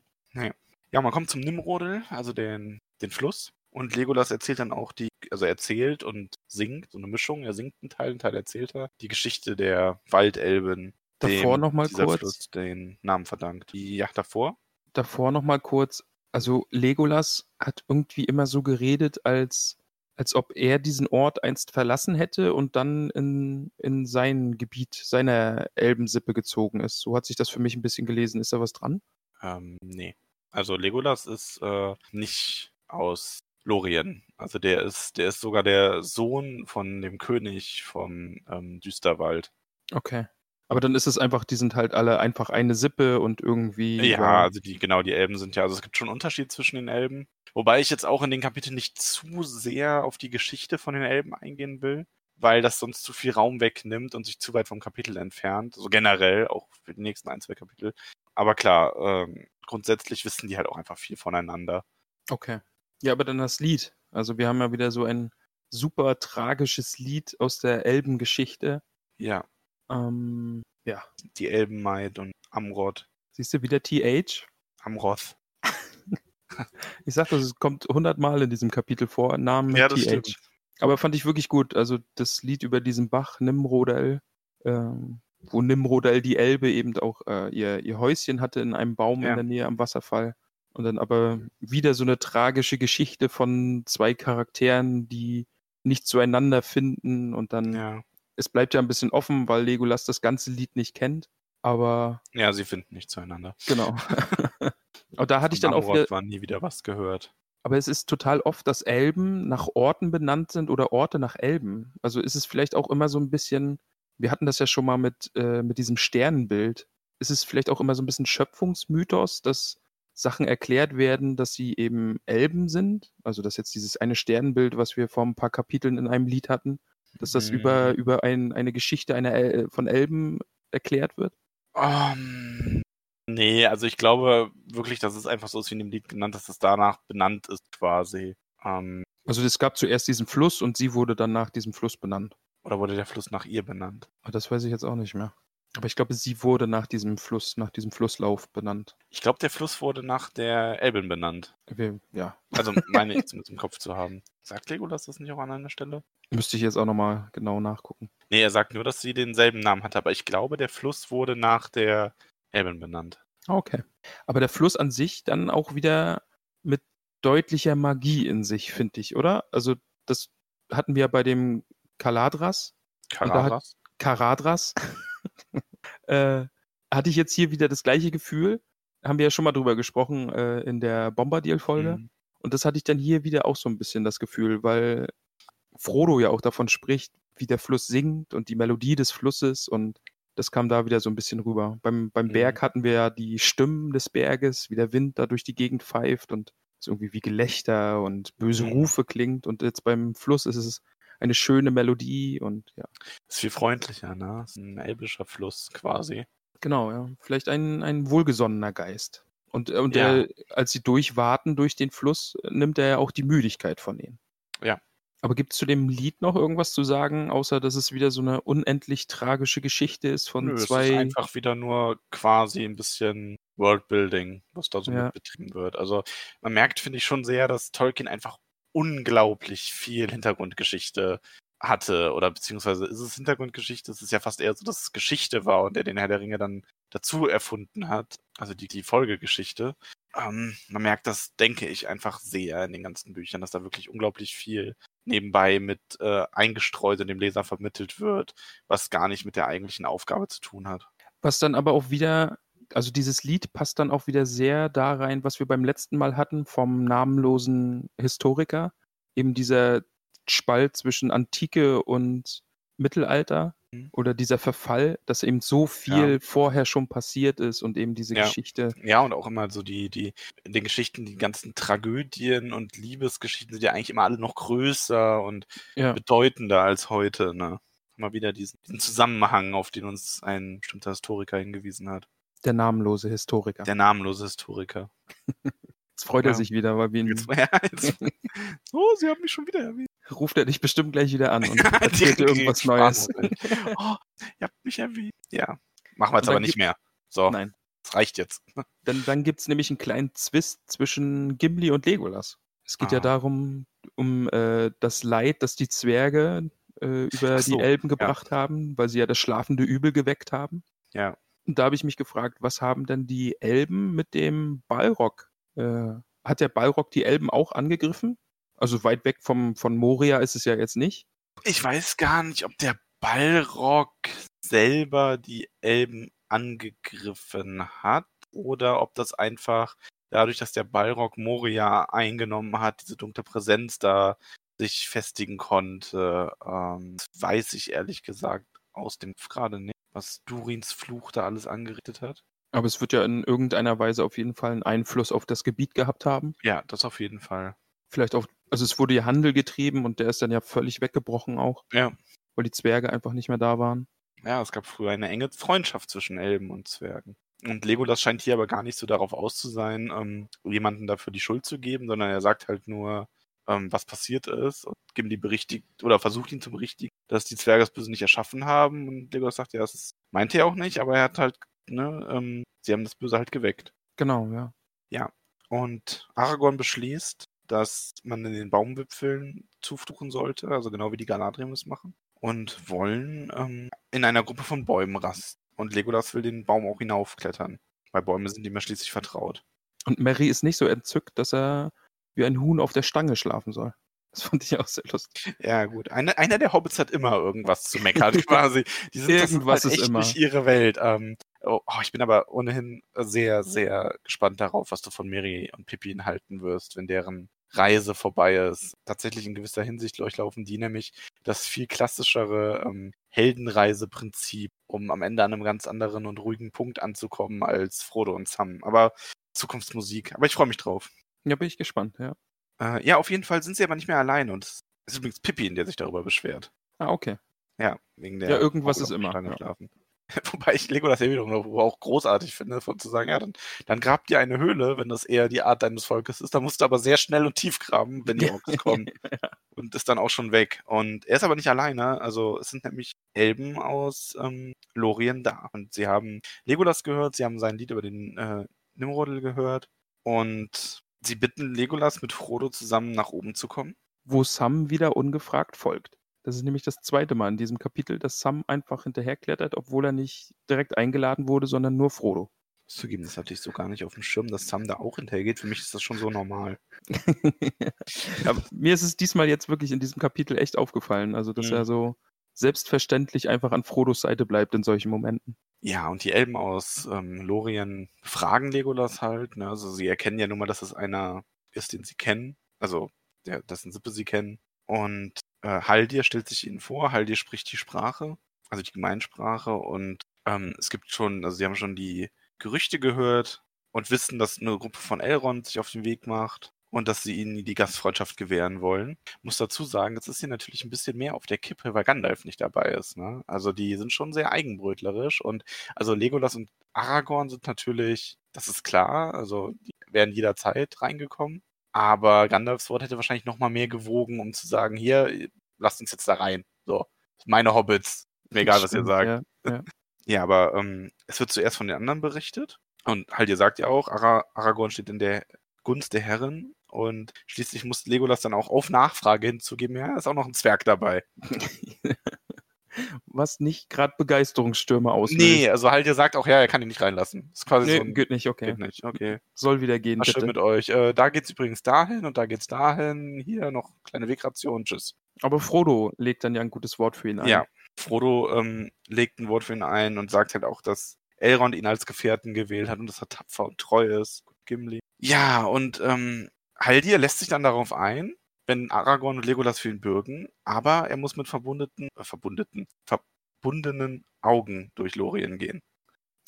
Ja, man kommt zum Nimrodel, also den, den Fluss. Und Legolas erzählt dann auch die, also erzählt und singt, so eine Mischung. Er singt einen Teil, einen Teil erzählt er. Die Geschichte der Waldelben. Davor dem noch mal dieser kurz. Fluss den Namen verdankt. Yacht davor? Davor noch mal kurz. Also Legolas hat irgendwie immer so geredet, als, als ob er diesen Ort einst verlassen hätte und dann in, in sein Gebiet seiner Elbensippe gezogen ist. So hat sich das für mich ein bisschen gelesen. Ist da was dran? Ähm, nee. Also Legolas ist äh, nicht aus Lorien. Also der ist, der ist sogar der Sohn von dem König vom ähm, Düsterwald. Okay. Aber dann ist es einfach, die sind halt alle einfach eine Sippe und irgendwie. Ja, also die, genau, die Elben sind ja, also es gibt schon einen Unterschied zwischen den Elben. Wobei ich jetzt auch in den Kapiteln nicht zu sehr auf die Geschichte von den Elben eingehen will, weil das sonst zu viel Raum wegnimmt und sich zu weit vom Kapitel entfernt. So generell, auch für die nächsten ein, zwei Kapitel. Aber klar, ähm, grundsätzlich wissen die halt auch einfach viel voneinander. Okay. Ja, aber dann das Lied. Also wir haben ja wieder so ein super tragisches Lied aus der Elbengeschichte. Ja, Ähm, ja. die Elbenmaid und Amroth. Siehst du wieder TH? Amroth. Ich sag das, es kommt hundertmal in diesem Kapitel vor, Namen Ja, das TH. stimmt. Aber fand ich wirklich gut. Also das Lied über diesen Bach, Nimrodel, ähm, wo Nimrodel die Elbe eben auch äh, ihr, ihr Häuschen hatte in einem Baum Ja. in der Nähe am Wasserfall. Und dann aber wieder so eine tragische Geschichte von zwei Charakteren, die nicht zueinander finden. Und dann, Ja. Es bleibt ja ein bisschen offen, weil Legolas das ganze Lied nicht kennt. Aber ja, sie finden nicht zueinander. genau. Aber da hatte ich dann auch wieder, war nie wieder was gehört. aber es ist total oft, dass Elben nach Orten benannt sind oder Orte nach Elben. Also ist es vielleicht auch immer so ein bisschen, wir hatten das ja schon mal mit, äh, mit diesem Sternenbild. Ist es vielleicht auch immer so ein bisschen Schöpfungsmythos, dass Sachen erklärt werden, dass sie eben Elben sind? Also dass jetzt dieses eine Sternenbild, was wir vor ein paar Kapiteln in einem Lied hatten, dass das Mhm. über, über ein, eine Geschichte einer El von Elben erklärt wird? Ähm, nee, also ich glaube wirklich, dass es einfach so ist wie in dem Lied genannt, dass es danach benannt ist quasi. Ähm, Also es gab zuerst diesen Fluss und sie wurde dann nach diesem Fluss benannt. oder wurde der Fluss nach ihr benannt? Aber das weiß ich jetzt auch nicht mehr. Aber ich glaube, sie wurde nach diesem Fluss, nach diesem Flusslauf benannt. Ich glaube, der Fluss wurde nach der Elbin benannt. Wir, ja. Also meine ich zumindest im Kopf zu haben. Sagt Legolas das nicht auch an einer Stelle? Müsste ich jetzt auch nochmal genau nachgucken. Nee, er sagt nur, dass sie denselben Namen hat, aber ich glaube, der Fluss wurde nach der Elbin benannt. Okay. Aber der Fluss an sich dann auch wieder mit deutlicher Magie in sich, finde ich, oder? Also, das hatten wir ja bei dem Kaladras. Hat- Karadras? Äh, hatte ich jetzt hier wieder das gleiche Gefühl. Haben wir ja schon mal drüber gesprochen äh, in der Bombardier-Folge. Mhm. Und das hatte ich dann hier wieder auch so ein bisschen das Gefühl, weil Frodo ja auch davon spricht, wie der Fluss singt und die Melodie des Flusses und das kam da wieder so ein bisschen rüber. Beim, beim Mhm. Berg hatten wir ja die Stimmen des Berges, wie der Wind da durch die Gegend pfeift und es irgendwie wie Gelächter und böse Mhm. Rufe klingt und jetzt beim Fluss ist es eine schöne Melodie und ja, Ist viel freundlicher, ne? Ist ein elbischer Fluss quasi. genau, ja. Vielleicht ein, ein wohlgesonnener Geist. Und, äh, und Ja. er, als sie durchwarten durch den Fluss, nimmt er ja auch die Müdigkeit von ihnen. Ja. Aber gibt es zu dem Lied noch irgendwas zu sagen, außer dass es wieder so eine unendlich tragische Geschichte ist von Nö, es ist zwei. einfach wieder nur quasi ein bisschen Worldbuilding, was da so Ja. betrieben wird. Also man merkt, finde ich schon sehr, dass Tolkien einfach unglaublich viel Hintergrundgeschichte hatte oder beziehungsweise ist es Hintergrundgeschichte, es ist ja fast eher so, dass es Geschichte war und er den Herr der Ringe dann dazu erfunden hat, also die, die Folgegeschichte. Ähm, man merkt das, denke ich, einfach sehr in den ganzen Büchern, dass da wirklich unglaublich viel nebenbei mit äh, eingestreut und dem Leser vermittelt wird, was gar nicht mit der eigentlichen Aufgabe zu tun hat. Was dann aber auch wieder, also dieses Lied passt dann auch wieder sehr da rein, was wir beim letzten Mal hatten vom namenlosen Historiker. Eben dieser Spalt zwischen Antike und Mittelalter Mhm. oder dieser Verfall, dass eben so viel Ja. vorher schon passiert ist und eben diese Ja. Geschichte. Ja, und auch immer so die, die, in den Geschichten, die ganzen Tragödien und Liebesgeschichten sind ja eigentlich immer alle noch größer und Ja. bedeutender als heute, ne? Mal wieder diesen, diesen Zusammenhang, auf den uns ein bestimmter Historiker hingewiesen hat. Der namenlose Historiker. Der namenlose Historiker. Jetzt freut Ja. er sich wieder, weil wir ihn, Jetzt, ja, jetzt, oh, sie haben mich schon wieder erwähnt. ruft er dich bestimmt gleich wieder an und Ja, erzählt dir irgendwas. Neues. Oh, ihr habt mich erwähnt. Ja. Machen wir jetzt aber nicht mehr. So, Nein. das reicht jetzt. Dann, dann gibt es nämlich einen kleinen Zwist zwischen Gimli und Legolas. Es geht ja Ah. darum, um äh, das Leid, das die Zwerge äh, über so, die Elben ja. gebracht haben, weil sie ja das schlafende Übel geweckt haben. Ja. Da habe ich mich gefragt, was haben denn die Elben mit dem Balrog? Äh, hat der Balrog die Elben auch angegriffen? Also weit weg vom, von Moria ist es ja jetzt nicht. Ich weiß gar nicht, ob der Balrog selber die Elben angegriffen hat oder ob das einfach dadurch, dass der Balrog Moria eingenommen hat, diese dunkle Präsenz da sich festigen konnte. Ähm, das weiß ich ehrlich gesagt aus dem gerade nicht, was Durins Fluch da alles angerichtet hat. Aber es wird ja in irgendeiner Weise auf jeden Fall einen Einfluss auf das Gebiet gehabt haben. Ja, das auf jeden Fall. Vielleicht auch, also es wurde ja Handel getrieben und der ist dann ja völlig weggebrochen auch, Ja. weil die Zwerge einfach nicht mehr da waren. Ja, es gab früher eine enge Freundschaft zwischen Elben und Zwergen. Und Legolas scheint hier aber gar nicht so darauf aus zu sein, ähm, jemanden dafür die Schuld zu geben, sondern er sagt halt nur, ähm, was passiert ist und Gimli berichtigt oder versucht ihn zu berichtigen, dass die Zwerge das Böse nicht erschaffen haben. Und Legolas sagt, ja, das ist, meinte er auch nicht, aber er hat halt, ne, ähm, sie haben das Böse halt geweckt. Genau, ja. Und Aragorn beschließt, dass man in den Baumwipfeln zufluchen sollte, also genau wie die Galadriel es machen. Und wollen ähm, in einer Gruppe von Bäumen rasten. Und Legolas will den Baum auch hinaufklettern. Weil Bäume sind ihm ja schließlich vertraut. Und Mary ist nicht so entzückt, dass er wie ein Huhn auf der Stange schlafen soll. Das fand ich auch sehr lustig. Ja, gut. Eine, einer der Hobbits hat immer irgendwas zu meckern, quasi. Die sind, das Irgendwas halt ist echt immer. nicht ihre Welt. Ähm, oh, oh, ich bin aber ohnehin sehr, sehr gespannt darauf, was du von Mary und Pippin halten wirst, wenn deren Reise vorbei ist. Tatsächlich in gewisser Hinsicht durchlaufen die nämlich das viel klassischere ähm, Heldenreiseprinzip, um am Ende an einem ganz anderen und ruhigen Punkt anzukommen als Frodo und Sam. Aber Zukunftsmusik. Aber ich freue mich drauf. Ja, bin ich gespannt, ja. Äh, ja, auf jeden Fall sind sie aber nicht mehr alleine und es ist übrigens Pippin, der sich darüber beschwert. Ah, okay. Ja, wegen der Ja, irgendwas ist immer, ja. schlafen. Wobei ich Legolas ja wiederum auch großartig finde, von zu sagen, ja, dann, dann grab dir eine Höhle, wenn das eher die Art deines Volkes ist. Da musst du aber sehr schnell und tief graben, wenn die Orks kommen. Und ist dann auch schon weg. Und er ist aber nicht alleine. Also es sind nämlich Elben aus ähm, Lorien da. Und sie haben Legolas gehört, sie haben sein Lied über den äh, Nimrodel gehört. Und sie bitten Legolas mit Frodo zusammen nach oben zu kommen. Wo Sam wieder ungefragt folgt. Das ist nämlich das zweite Mal in diesem Kapitel, dass Sam einfach hinterherklettert, obwohl er nicht direkt eingeladen wurde, sondern nur Frodo. Zugeben, das hatte ich so gar nicht auf dem Schirm, dass Sam da auch hinterhergeht. Für mich ist das schon so normal. ja, mir ist es diesmal jetzt wirklich in diesem Kapitel echt aufgefallen. Also, dass mhm. er so selbstverständlich einfach an Frodos Seite bleibt in solchen Momenten. Ja, und die Elben aus ähm, Lorien fragen Legolas halt. Ne? Also, sie erkennen ja nun mal, dass es einer ist, den sie kennen. Also, der, dessen Sippe sie kennen. Und äh, Haldir stellt sich ihnen vor. Haldir spricht die Sprache, also die Gemeinsprache. Und ähm, es gibt schon, also sie haben schon die Gerüchte gehört und wissen, dass eine Gruppe von Elrond sich auf den Weg macht und dass sie ihnen die Gastfreundschaft gewähren wollen. Muss dazu sagen, jetzt ist hier natürlich ein bisschen mehr auf der Kippe, weil Gandalf nicht dabei ist. Ne? Also die sind schon sehr eigenbrötlerisch und also Legolas und Aragorn sind natürlich, das ist klar, also die wären jederzeit reingekommen. Aber Gandalfs Wort hätte wahrscheinlich noch mal mehr gewogen, um zu sagen, hier, lasst uns jetzt da rein. So, meine Hobbits. Mir egal, was ihr sagt. Ja, ja. ja aber ähm, es wird zuerst von den anderen berichtet. Und halt, ihr sagt ja auch, Ara Aragorn steht in der Gunst der Herren. Und schließlich muss Legolas dann auch auf Nachfrage hinzugeben, ja, ist auch noch ein Zwerg dabei. was nicht gerade Begeisterungsstürme auslöst. Nee, also halt, ihr sagt auch, ja, er kann ihn nicht reinlassen. Ist quasi nee, so ein, geht nicht, okay. Geht nicht, okay. Soll wieder gehen, Was bitte. mit euch. Äh, da geht's übrigens dahin und da geht's dahin. Hier noch kleine Wegration, tschüss. Aber Frodo legt dann ja ein gutes Wort für ihn ein. Ja, Frodo ähm, legt ein Wort für ihn ein und sagt halt auch, dass Elrond ihn als Gefährten gewählt hat und dass er tapfer und treu ist. Gimli. Ja, und ähm, Haldir lässt sich dann darauf ein wenn Aragorn und Legolas für ihn bürgen, aber er muss mit verbundeten, äh, verbundeten, verbundenen Augen durch Lorien gehen.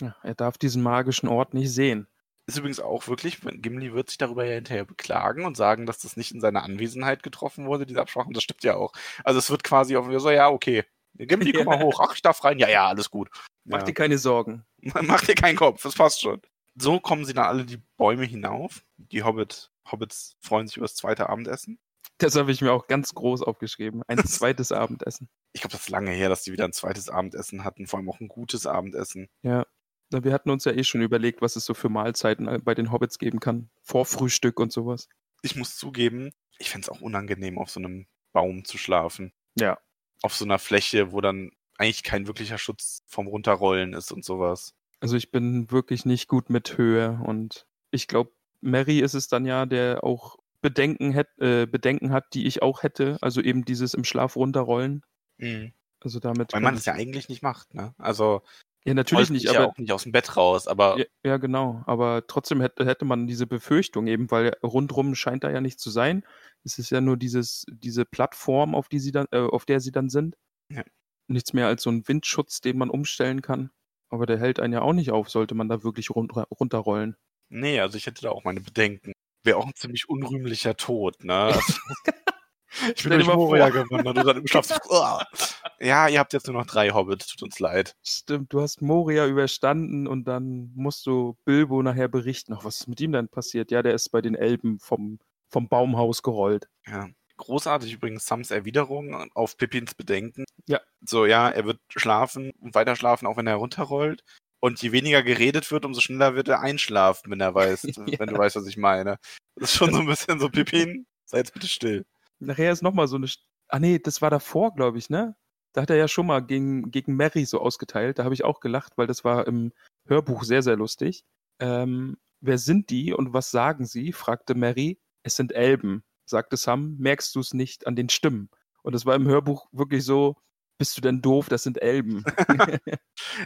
Ja, er darf diesen magischen Ort nicht sehen. Ist übrigens auch wirklich, Gimli wird sich darüber ja hinterher beklagen und sagen, dass das nicht in seiner Anwesenheit getroffen wurde, diese Absprache. Und das stimmt ja auch. Also es wird quasi auf so, ja, okay. Gimli, komm mal hoch. Ach, ich darf rein. Ja, ja, alles gut. Mach ja. dir keine Sorgen. Mach dir keinen Kopf, das passt schon. So kommen sie dann alle die Bäume hinauf. Die Hobbit, Hobbits freuen sich über das zweite Abendessen. Das habe ich mir auch ganz groß aufgeschrieben. Ein zweites Abendessen. Ich glaube, das ist lange her, dass die wieder ein zweites Abendessen hatten, vor allem auch ein gutes Abendessen. Ja. Wir hatten uns ja eh schon überlegt, was es so für Mahlzeiten äh, bei den Hobbits geben kann. Vor Frühstück und sowas. Ich muss zugeben, ich fände es auch unangenehm, auf so einem Baum zu schlafen. Ja. Auf so einer Fläche, wo dann eigentlich kein wirklicher Schutz vom Runterrollen ist und sowas. Also ich bin wirklich nicht gut mit Höhe und ich glaube, Mary ist es dann ja, der auch Bedenken, hätt, äh, Bedenken hat, die ich auch hätte. Also eben dieses im Schlaf runterrollen. Mhm. Also damit. Weil man das ja eigentlich nicht macht, ne? Also. Ja, natürlich nicht, aber. Ja auch nicht aus dem Bett raus, aber. Ja, ja, genau. Aber trotzdem hätte, hätte man diese Befürchtung eben, weil rundrum scheint da ja nicht zu sein. Es ist ja nur dieses, diese Plattform, auf die sie dann, äh, auf der sie dann sind. Ja. Nichts mehr als so ein Windschutz, den man umstellen kann. Aber der hält einen ja auch nicht auf, sollte man da wirklich runter, runterrollen. Nee, also ich hätte da auch meine Bedenken wäre auch ein ziemlich unrühmlicher Tod, ne? Also, ich bin durch Moria gewandert und dann im Schlaf. ja, ihr habt jetzt nur noch drei Hobbits, tut uns leid. Stimmt, du hast Moria überstanden und dann musst du Bilbo nachher berichten. Ach, was ist mit ihm denn passiert? Ja, der ist bei den Elben vom, vom Baumhaus gerollt. Ja. Großartig übrigens Sams Erwiderung auf Pippins Bedenken. Ja. So, ja, er wird schlafen und weiter schlafen, auch wenn er runterrollt. Und je weniger geredet wird, umso schneller wird er einschlafen, wenn er weiß, ja. wenn du weißt, was ich meine. Das ist schon so ein bisschen so, Pippin, sei jetzt bitte still. Nachher ist nochmal so eine. Ah nee, das war davor, glaube ich, ne? Da hat er ja schon mal gegen, gegen Mary so ausgeteilt. Da habe ich auch gelacht, weil das war im Hörbuch sehr, sehr lustig. Ähm, wer sind die und was sagen sie? fragte Mary. Es sind Elben, sagte Sam. Merkst du es nicht an den Stimmen? Und das war im Hörbuch wirklich so, bist du denn doof? Das sind Elben.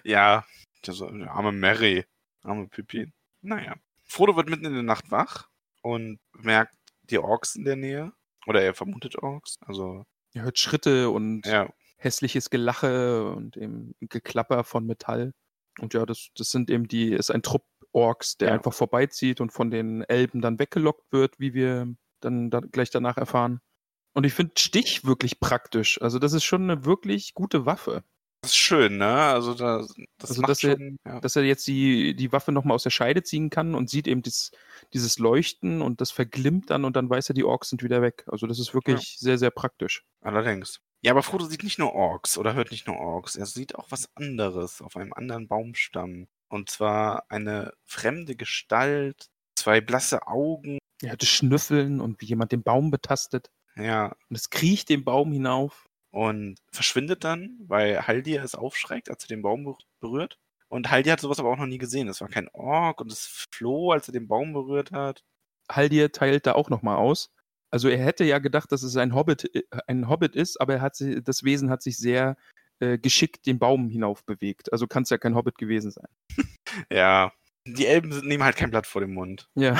ja, der arme Mary, arme Pippin. Naja. Frodo wird mitten in der Nacht wach und merkt die Orks in der Nähe. Oder er vermutet Orks. Also. Er hört Schritte und ja. hässliches Gelache und eben Geklapper von Metall. Und ja, das, das sind eben die, ist ein Trupp Orks, der ja. einfach vorbeizieht und von den Elben dann weggelockt wird, wie wir dann da gleich danach erfahren. Und ich finde Stich wirklich praktisch. Also das ist schon eine wirklich gute Waffe. Das ist schön, ne? Also da, das Also, macht dass er- schon. Ja. Dass er jetzt die, die Waffe nochmal aus der Scheide ziehen kann und sieht eben dies, dieses Leuchten und das verglimmt dann und dann weiß er, die Orks sind wieder weg. Also das ist wirklich sehr, sehr praktisch. Allerdings. Ja, aber Frodo sieht nicht nur Orks oder hört nicht nur Orks. Er sieht auch was anderes auf einem anderen Baumstamm. Und zwar eine fremde Gestalt, zwei blasse Augen. Er hatte Schnüffeln und wie jemand den Baum betastet. Ja, Und es kriecht den Baum hinauf. und verschwindet dann, weil Haldir es aufschreckt, als er den Baum ber- berührt. Und Haldir hat sowas aber auch noch nie gesehen. Es war kein Ork und es floh, als er den Baum berührt hat. Haldir teilt da auch nochmal aus. Also er hätte ja gedacht, dass es ein Hobbit, äh, ein Hobbit ist, aber er hat sie, das Wesen hat sich sehr äh, geschickt den Baum hinauf bewegt. Also kann es ja kein Hobbit gewesen sein. Ja, die Elben nehmen halt kein Blatt vor den Mund. Ja,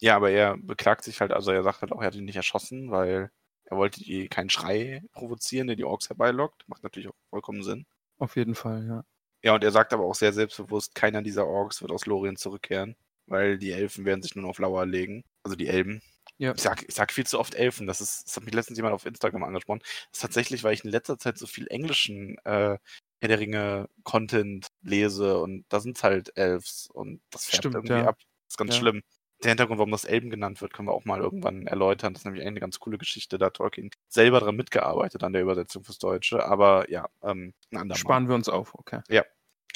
Ja, aber er beklagt sich halt, also er sagt halt auch, er hat ihn nicht erschossen, weil er wollte die, keinen Schrei provozieren, der die Orks herbeilockt. Macht natürlich auch vollkommen Sinn. auf jeden Fall, ja. Ja, und er sagt aber auch sehr selbstbewusst, keiner dieser Orks wird aus Lorien zurückkehren, weil die Elfen werden sich nun auf Lauer legen. Also die Elben. Ja. Ich sag, ich sag viel zu oft Elfen. Das ist, das hat mich letztens jemand auf Instagram angesprochen. Das ist tatsächlich, weil ich in letzter Zeit so viel englischen äh, Herr der Ringe Content lese und da sind halt Elves und das färbt Stimmt, irgendwie ja. ab. Das ist ganz Ja. schlimm. Der Hintergrund, warum das Elben genannt wird, können wir auch mal irgendwann erläutern. Das ist nämlich eine ganz coole Geschichte. Da hat Tolkien selber dran mitgearbeitet an der Übersetzung fürs Deutsche. Aber ja, ähm, ein andermal. Sparen wir uns auf, okay.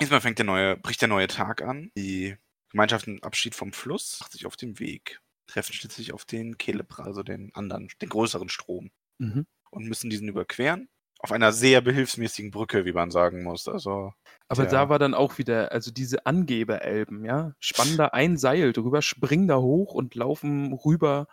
Diesmal fängt der neue, bricht der neue Tag an. Die Gemeinschaft nimmt Abschied vom Fluss, macht sich auf den Weg, treffen schließlich auf den Kelebra, also den anderen, den größeren Strom Mhm. und müssen diesen überqueren. Auf einer sehr behilfsmäßigen Brücke, wie man sagen muss. Also, Aber da war dann auch wieder, also diese Angeberelben, ja, spannen da ein Seil drüber, springen da hoch und laufen rüber,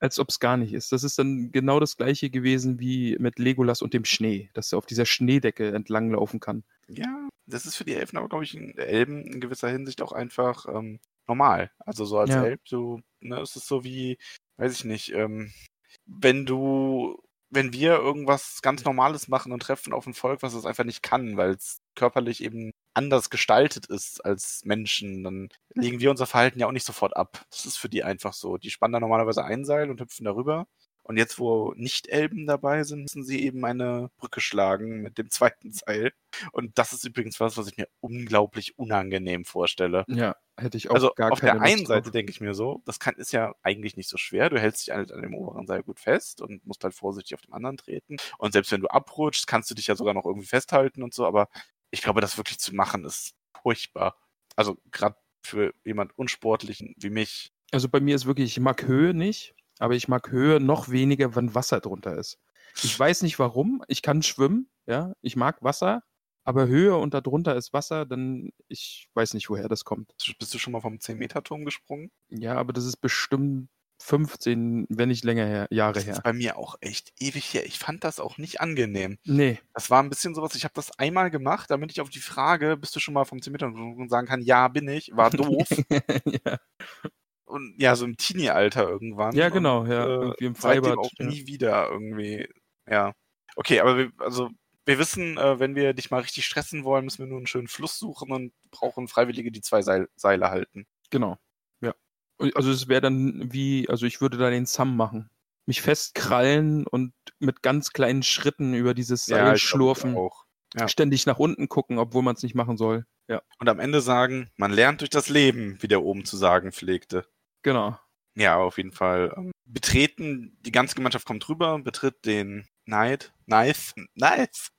als ob es gar nicht ist. Das ist dann genau das gleiche gewesen wie mit Legolas und dem Schnee, dass er auf dieser Schneedecke entlanglaufen kann. ja, das ist für die Elfen aber, glaube ich, in Elben in gewisser Hinsicht auch einfach ähm, normal. Also so als Ja. Elb, so, ne, es ist so wie, weiß ich nicht, ähm, wenn du, wenn wir irgendwas ganz Normales machen und treffen auf ein Volk, was es einfach nicht kann, weil es körperlich eben anders gestaltet ist als Menschen, dann legen wir unser Verhalten ja auch nicht sofort ab. Das ist für die einfach so. Die spannen da normalerweise ein Seil und hüpfen darüber. Und jetzt, wo Nicht-Elben dabei sind, müssen sie eben eine Brücke schlagen mit dem zweiten Seil. Und das ist übrigens was, was ich mir unglaublich unangenehm vorstelle. Ja, hätte ich auch Also gar auf keine der Lust einen Seite denke ich mir so, das kann, ist ja eigentlich nicht so schwer. Du hältst dich halt an dem oberen Seil gut fest und musst halt vorsichtig auf dem anderen treten. Und selbst wenn du abrutschst, kannst du dich ja sogar noch irgendwie festhalten und so. Aber ich glaube, das wirklich zu machen ist furchtbar. Also gerade für jemand Unsportlichen wie mich. Also bei mir ist wirklich, ich mag Höhe nicht, aber ich mag Höhe noch weniger, wenn Wasser drunter ist. Ich weiß nicht warum, ich kann schwimmen, ja, ich mag Wasser, aber Höhe und darunter ist Wasser, dann ich weiß nicht, woher das kommt. Bist du schon mal vom 10-Meter-Turm gesprungen? Ja, aber das ist bestimmt 15, wenn nicht länger her, Jahre Das her. ist bei mir auch echt ewig her. Ich fand das auch nicht angenehm. Nee, Das war ein bisschen sowas, ich habe das einmal gemacht, damit ich auf die Frage, bist du schon mal vom 10 Meter gesprungen, sagen kann, ja, bin ich, war doof. ja. und ja, so im Teenie-Alter irgendwann. ja, genau, ja, Und, äh, irgendwie im seitdem Freibad. auch Ja. nie wieder irgendwie. Ja. Okay, aber wir, also wir wissen, äh, wenn wir dich mal richtig stressen wollen, müssen wir nur einen schönen Fluss suchen und brauchen Freiwillige, die zwei Seil Seile halten. Genau, ja. Also es wäre dann wie, also ich würde da den Sam machen. Mich festkrallen und mit ganz kleinen Schritten über dieses Seil ich schlurfen. Auch. ja. Ständig nach unten gucken, obwohl man es nicht machen soll. Ja, Und am Ende sagen, man lernt durch das Leben, wie der oben zu sagen pflegte. genau. Ja, auf jeden Fall. Ähm, betreten, die ganze Gemeinschaft kommt rüber, betritt den Neid. Nice. Nice.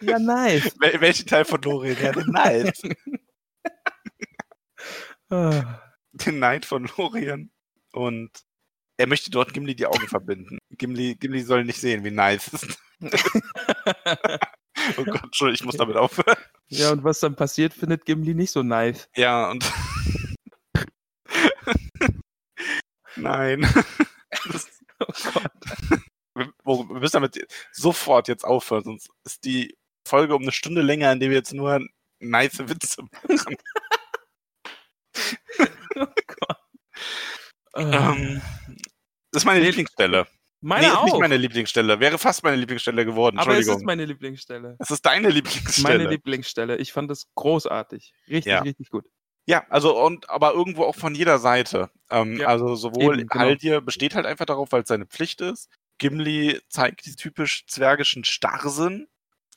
Ja, nice. Wel welchen Teil von Lorien? Ja, den Neid. Ah, den Neid von Lorien. Und er möchte dort Gimli die Augen verbinden. Gimli, Gimli soll nicht sehen, wie nice es ist. oh Gott, Entschuldigung, ich muss damit aufhören. ja, und was dann passiert, findet Gimli nicht so nice. Ja, und. Nein. Das, Oh Gott. Wir, wir müssen damit sofort jetzt aufhören, sonst ist die Folge um eine Stunde länger, in der wir jetzt nur nice Witze machen. Oh Gott. Ähm, das ist meine Lieblingsstelle. meine nee, ist auch. nicht meine Lieblingsstelle. Wäre fast meine Lieblingsstelle geworden. aber es ist meine Lieblingsstelle. es ist deine Lieblingsstelle. Meine Lieblingsstelle. Ich fand das großartig. Richtig, Ja. richtig gut. Ja, also und aber irgendwo auch von jeder Seite. Ähm, Ja, also sowohl eben, genau. Haldir besteht halt einfach darauf, weil es seine Pflicht ist. Gimli zeigt die typisch zwergischen Starrsinn.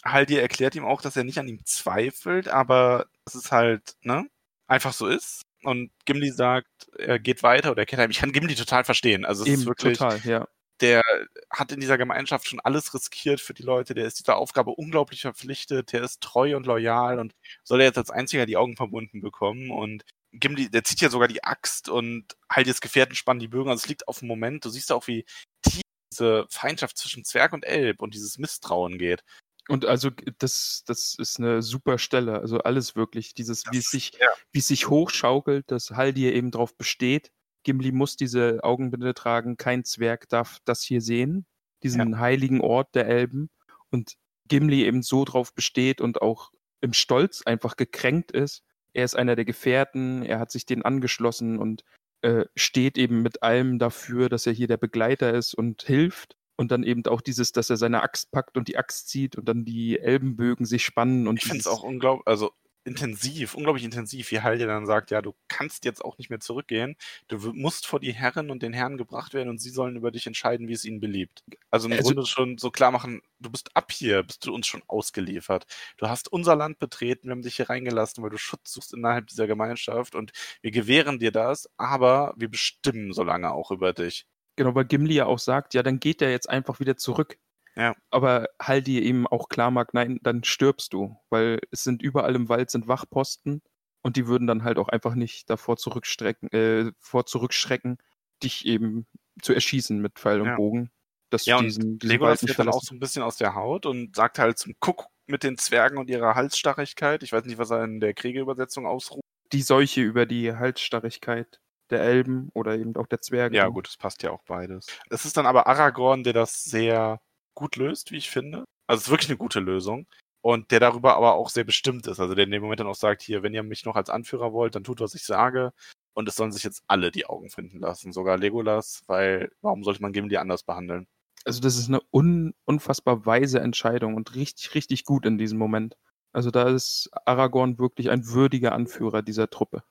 Haldir erklärt ihm auch, dass er nicht an ihm zweifelt, aber dass es halt, ne, einfach so ist. Und Gimli sagt, er geht weiter oder er kennt Ich kann Gimli total verstehen. Also es Eben, ist wirklich, total, ja. der hat in dieser Gemeinschaft schon alles riskiert für die Leute, der ist dieser Aufgabe unglaublich verpflichtet, der ist treu und loyal und soll er jetzt als einziger die Augen verbunden bekommen und Gimli, der zieht ja sogar die Axt und halt jetzt Gefährten spannen die Bögen, also es liegt auf dem Moment, du siehst auch, wie tief diese Feindschaft zwischen Zwerg und Elb und dieses Misstrauen geht. Und also das, das ist eine super Stelle. Also alles wirklich. Dieses, wie es sich, ja. wie es sich hochschaukelt, dass Haldir eben drauf besteht. Gimli muss diese Augenbinde tragen, kein Zwerg darf das hier sehen, diesen heiligen Ort der Elben. Und Gimli eben so drauf besteht und auch im Stolz einfach gekränkt ist. Er ist einer der Gefährten, er hat sich denen angeschlossen und äh, steht eben mit allem dafür, dass er hier der Begleiter ist und hilft. Und dann eben auch dieses, dass er seine Axt packt und die Axt zieht und dann die Elbenbögen sich spannen. Und Ich finde es auch unglaublich, also intensiv, unglaublich intensiv, wie Haldir dann sagt, ja, du kannst jetzt auch nicht mehr zurückgehen. Du musst vor die Herren und den Herren gebracht werden und sie sollen über dich entscheiden, wie es ihnen beliebt. Also im Also- Grunde schon so klar machen, du bist ab hier, bist du uns schon ausgeliefert. Du hast unser Land betreten, wir haben dich hier reingelassen, weil du Schutz suchst innerhalb dieser Gemeinschaft und wir gewähren dir das, aber wir bestimmen so lange auch über dich. Genau, weil Gimli ja auch sagt, ja, dann geht er jetzt einfach wieder zurück. Ja. Aber Haldir eben auch klar macht, nein, dann stirbst du, weil es sind überall im Wald sind Wachposten und die würden dann halt auch einfach nicht davor zurückstrecken, äh, vor zurückschrecken, dich eben zu erschießen mit Pfeil und Ja. Bogen. Dass Ja, du und diesen, diesen Legolas wird dann auch so ein bisschen aus der Haut und sagt halt zum Kuck mit den Zwergen und ihrer Halsstarrigkeit. Ich weiß nicht, was er in der Kriegerübersetzung ausruft. Die Seuche über die Halsstarrigkeit der Elben oder eben auch der Zwerge. Ja, gut, es passt ja auch beides. Es ist dann aber Aragorn, der das sehr gut löst, wie ich finde. Also es ist wirklich eine gute Lösung. Und der darüber aber auch sehr bestimmt ist. Also der in dem Moment dann auch sagt, hier, wenn ihr mich noch als Anführer wollt, dann tut, was ich sage. Und es sollen sich jetzt alle die Augen finden lassen, sogar Legolas, weil warum sollte man Gimli anders behandeln? Also das ist eine un unfassbar weise Entscheidung und richtig, richtig gut in diesem Moment. Also da ist Aragorn wirklich ein würdiger Anführer dieser Truppe.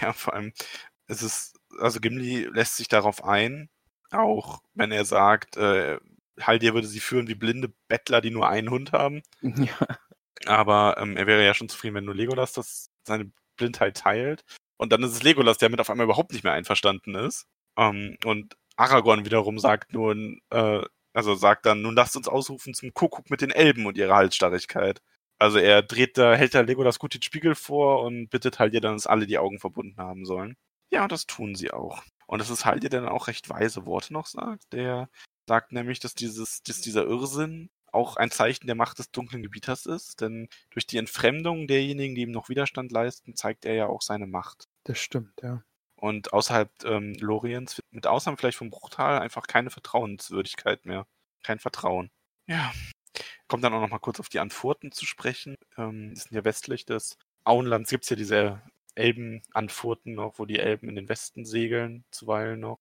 Ja, vor allem, es ist, also Gimli lässt sich darauf ein, auch wenn er sagt, äh, Haldir würde sie führen wie blinde Bettler, die nur einen Hund haben. Ja, Aber ähm, er wäre ja schon zufrieden, wenn nur Legolas das seine Blindheit teilt. Und dann ist es Legolas, der mit auf einmal überhaupt nicht mehr einverstanden ist. Ähm, und Aragorn wiederum sagt nun, äh, also sagt dann, nun lasst uns ausrufen zum Kuckuck mit den Elben und ihrer Halsstarrigkeit. Also er dreht da, hält da Legolas gut den Spiegel vor und bittet halt ihr dann, dass alle die Augen verbunden haben sollen. Ja, und das tun sie auch. Und es ist halt ihr dann auch recht weise Worte noch sagt. Der sagt nämlich, dass dieses, dass dieser Irrsinn auch ein Zeichen der Macht des dunklen Gebieters ist, denn durch die Entfremdung derjenigen, die ihm noch Widerstand leisten, zeigt er ja auch seine Macht. das stimmt, ja. Und außerhalb ähm, Loriens, mit Ausnahme vielleicht vom Bruchtal, einfach keine Vertrauenswürdigkeit mehr. Kein Vertrauen. Ja. Kommt dann auch noch mal kurz auf die Anfurten zu sprechen. Ähm, die sind ja westlich des Auenlands, gibt es ja diese Elben-Anfurten noch, wo die Elben in den Westen segeln, zuweilen noch.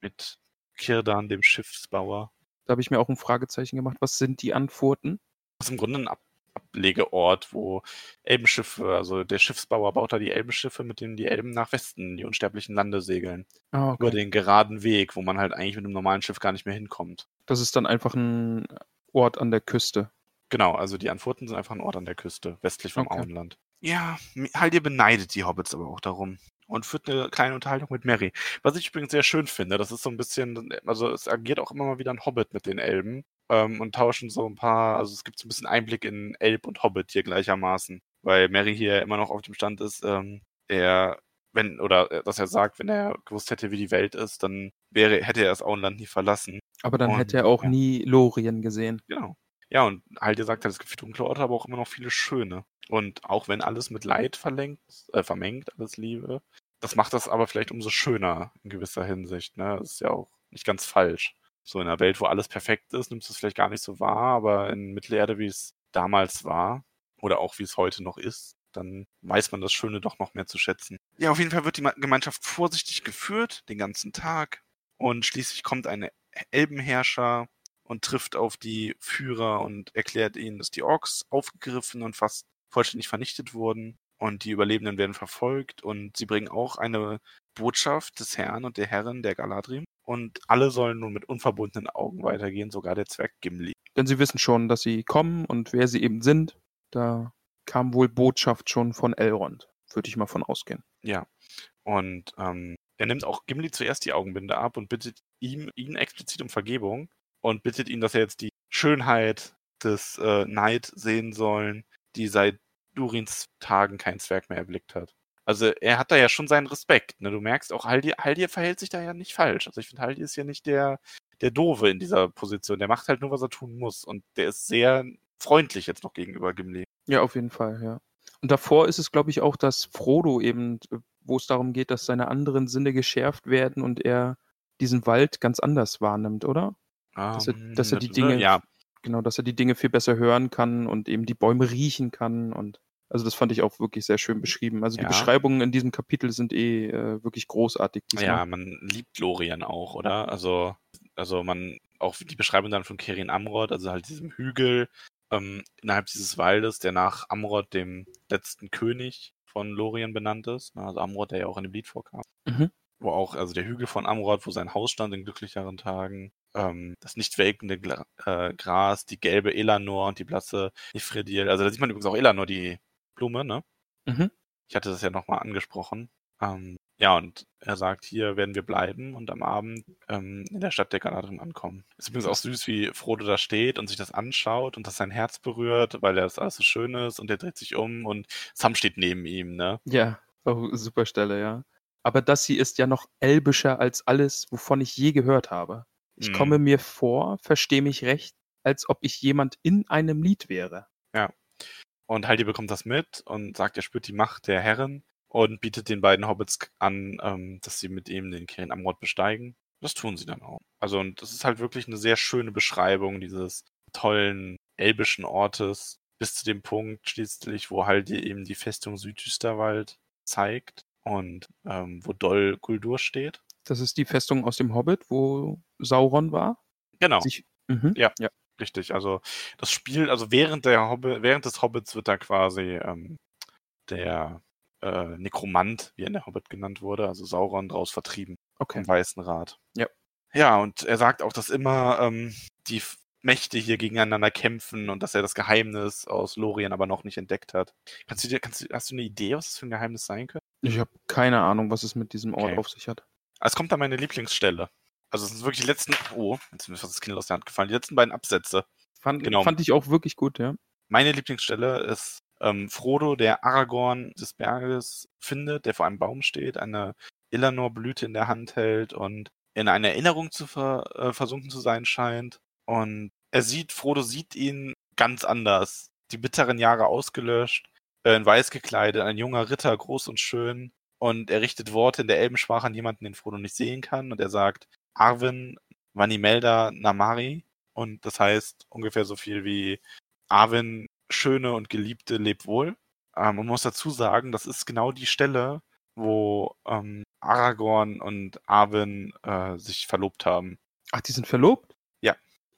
Mit Kirdan, dem Schiffsbauer. Da habe ich mir auch ein Fragezeichen gemacht. Was sind die Anfurten? Das ist im Grunde ein Ab Ablegeort, wo Elbenschiffe, also der Schiffsbauer baut da die Elbenschiffe, mit denen die Elben nach Westen, die unsterblichen Lande segeln. Ah, Über den geraden Weg, wo man halt eigentlich mit einem normalen Schiff gar nicht mehr hinkommt. Das ist dann einfach ein Ort an der Küste. Genau, also die Antworten sind einfach ein Ort an der Küste, westlich vom Okay. Auenland. Ja, Haldir beneidet die Hobbits aber auch darum. Und führt eine kleine Unterhaltung mit Mary. Was ich übrigens sehr schön finde, das ist so ein bisschen, also es agiert auch immer mal wieder ein Hobbit mit den Elben ähm, und tauschen so ein paar, also es gibt so ein bisschen Einblick in Elb und Hobbit hier gleichermaßen. Weil Mary hier immer noch auf dem Stand ist, ähm, er, wenn, oder äh, dass er sagt, wenn er gewusst hätte, wie die Welt ist, dann wäre, hätte er das Auenland nie verlassen. Aber dann Und, hätte er auch ja. nie Lorien gesehen. Genau. Ja, und halt, ihr sagt, es gibt viele dunkle Orte, aber auch immer noch viele schöne. Und auch wenn alles mit Leid verlenkt, äh, vermengt, alles Liebe, das macht das aber vielleicht umso schöner in gewisser Hinsicht. Ne? Das ist ja auch nicht ganz falsch. So in einer Welt, wo alles perfekt ist, nimmst du es vielleicht gar nicht so wahr, aber in Mittelerde, wie es damals war, oder auch wie es heute noch ist, dann weiß man das Schöne doch noch mehr zu schätzen. Ja, auf jeden Fall wird die Gemeinschaft vorsichtig geführt, den ganzen Tag. Und schließlich kommt ein Elbenherrscher und trifft auf die Führer und erklärt ihnen, dass die Orks aufgegriffen und fast vollständig vernichtet wurden. Und die Überlebenden werden verfolgt und sie bringen auch eine Botschaft des Herrn und der Herrin der Galadrim. und alle sollen nun mit unverbundenen Augen weitergehen, sogar der Zwerg Gimli. Denn sie wissen schon, dass sie kommen und wer sie eben sind. Da kam wohl Botschaft schon von Elrond, würde ich mal von ausgehen. Ja. Und ähm, er nimmt auch Gimli zuerst die Augenbinde ab und bittet ihm, ihn explizit um Vergebung und bittet ihn, dass er jetzt die Schönheit des äh, Neid sehen sollen, die seit Durins Tagen kein Zwerg mehr erblickt hat. Also er hat da ja schon seinen Respekt. Ne? Du merkst auch, Haldir, Haldir verhält sich da ja nicht falsch. Also ich finde, Haldir ist ja nicht der, der Doofe in dieser Position. Der macht halt nur, was er tun muss. Und der ist sehr freundlich jetzt noch gegenüber Gimli. Ja, auf jeden Fall, ja. Und davor ist es, glaube ich, auch, dass Frodo eben, wo es darum geht, dass seine anderen Sinne geschärft werden und er diesen Wald ganz anders wahrnimmt, oder? Dass er, dass er die Dinge, Ja, genau, dass er die Dinge viel besser hören kann und eben die Bäume riechen kann und also das fand ich auch wirklich sehr schön beschrieben. Also die Ja. Beschreibungen in diesem Kapitel sind eh äh, wirklich großartig. diesmal. Ja, man liebt Lorien auch, oder? Also, also man, auch die Beschreibung dann von Kerin Amrod, also halt diesem Hügel ähm, innerhalb dieses Waldes, der nach Amrod, dem letzten König von Lorien benannt ist. ne, Also Amrod, der ja auch in dem Lied vorkam. Mhm. Wo auch, also der Hügel von Amrod, wo sein Haus stand in glücklicheren Tagen. Ähm, das nicht welkende Gla äh, Gras, die gelbe Elanor und die blasse Ifredil. Also da sieht man übrigens auch Elanor, die Blume, ne? Mhm. Ich hatte das ja nochmal angesprochen. Ähm, ja, und er sagt, hier werden wir bleiben und am Abend ähm, in der Stadt der Galadrin ankommen. Ist übrigens auch süß, wie Frodo da steht und sich das anschaut und das sein Herz berührt, weil das alles so schön ist und er dreht sich um und Sam steht neben ihm, ne? Ja, oh, super Stelle, ja. Aber das hier ist ja noch elbischer als alles, wovon ich je gehört habe. Ich Mhm. komme mir vor, verstehe mich recht, als ob ich jemand in einem Lied wäre. Und Haldi bekommt das mit und sagt, er spürt die Macht der Herren und bietet den beiden Hobbits an, ähm, dass sie mit ihm den Kirin Amrod besteigen. Das tun sie dann auch. Also, und das ist halt wirklich eine sehr schöne Beschreibung dieses tollen elbischen Ortes, bis zu dem Punkt schließlich, wo Haldi eben die Festung Südüsterwald zeigt und ähm, wo Dol Guldur steht. Das ist die Festung aus dem Hobbit, wo Sauron war. Genau. Sich, mhm. Ja. ja. Richtig, also das Spiel, also während der Hobbi während des Hobbits wird da quasi ähm, der äh, Nekromant, wie er in der Hobbit genannt wurde, also Sauron draus vertrieben Okay. vom Weißen Rat. Ja. Ja, und er sagt auch, dass immer ähm, die Mächte hier gegeneinander kämpfen und dass er das Geheimnis aus Lorien aber noch nicht entdeckt hat. Kannst du dir, kannst du, hast du eine Idee, was das für ein Geheimnis sein könnte? Ich habe keine Ahnung, was es mit diesem Ort Okay. auf sich hat. Ah, Es kommt an meine Lieblingsstelle. Also es sind wirklich die letzten, oh, jetzt ist mir fast das Kind aus der Hand gefallen, die letzten beiden Absätze. Fand, Genau. fand ich auch wirklich gut, ja. Meine Lieblingsstelle ist ähm, Frodo, der Aragorn des Berges findet, der vor einem Baum steht, eine Illanor-Blüte in der Hand hält und in eine Erinnerung zu ver äh, versunken zu sein scheint. Und er sieht, Frodo sieht ihn ganz anders. Die bitteren Jahre ausgelöscht, äh, in weiß gekleidet, ein junger Ritter, groß und schön. Und er richtet Worte in der Elbensprache an jemanden, den Frodo nicht sehen kann. Und er sagt, Arwen Vanimelda Namari. Und das heißt ungefähr so viel wie Arwen, schöne und geliebte, leb wohl. Ähm, man muss dazu sagen, das ist genau die Stelle, wo ähm, Aragorn und Arwen äh, sich verlobt haben. Ach, die sind verlobt?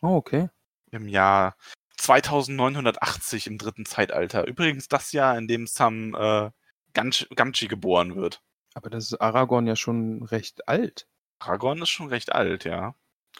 Oh, okay. Im Jahr 2980 im dritten Zeitalter. Übrigens das Jahr, in dem Sam äh, Gamgee Gamgee geboren wird. Aber das ist Aragorn ja schon recht alt. Aragorn ist schon recht alt, ja.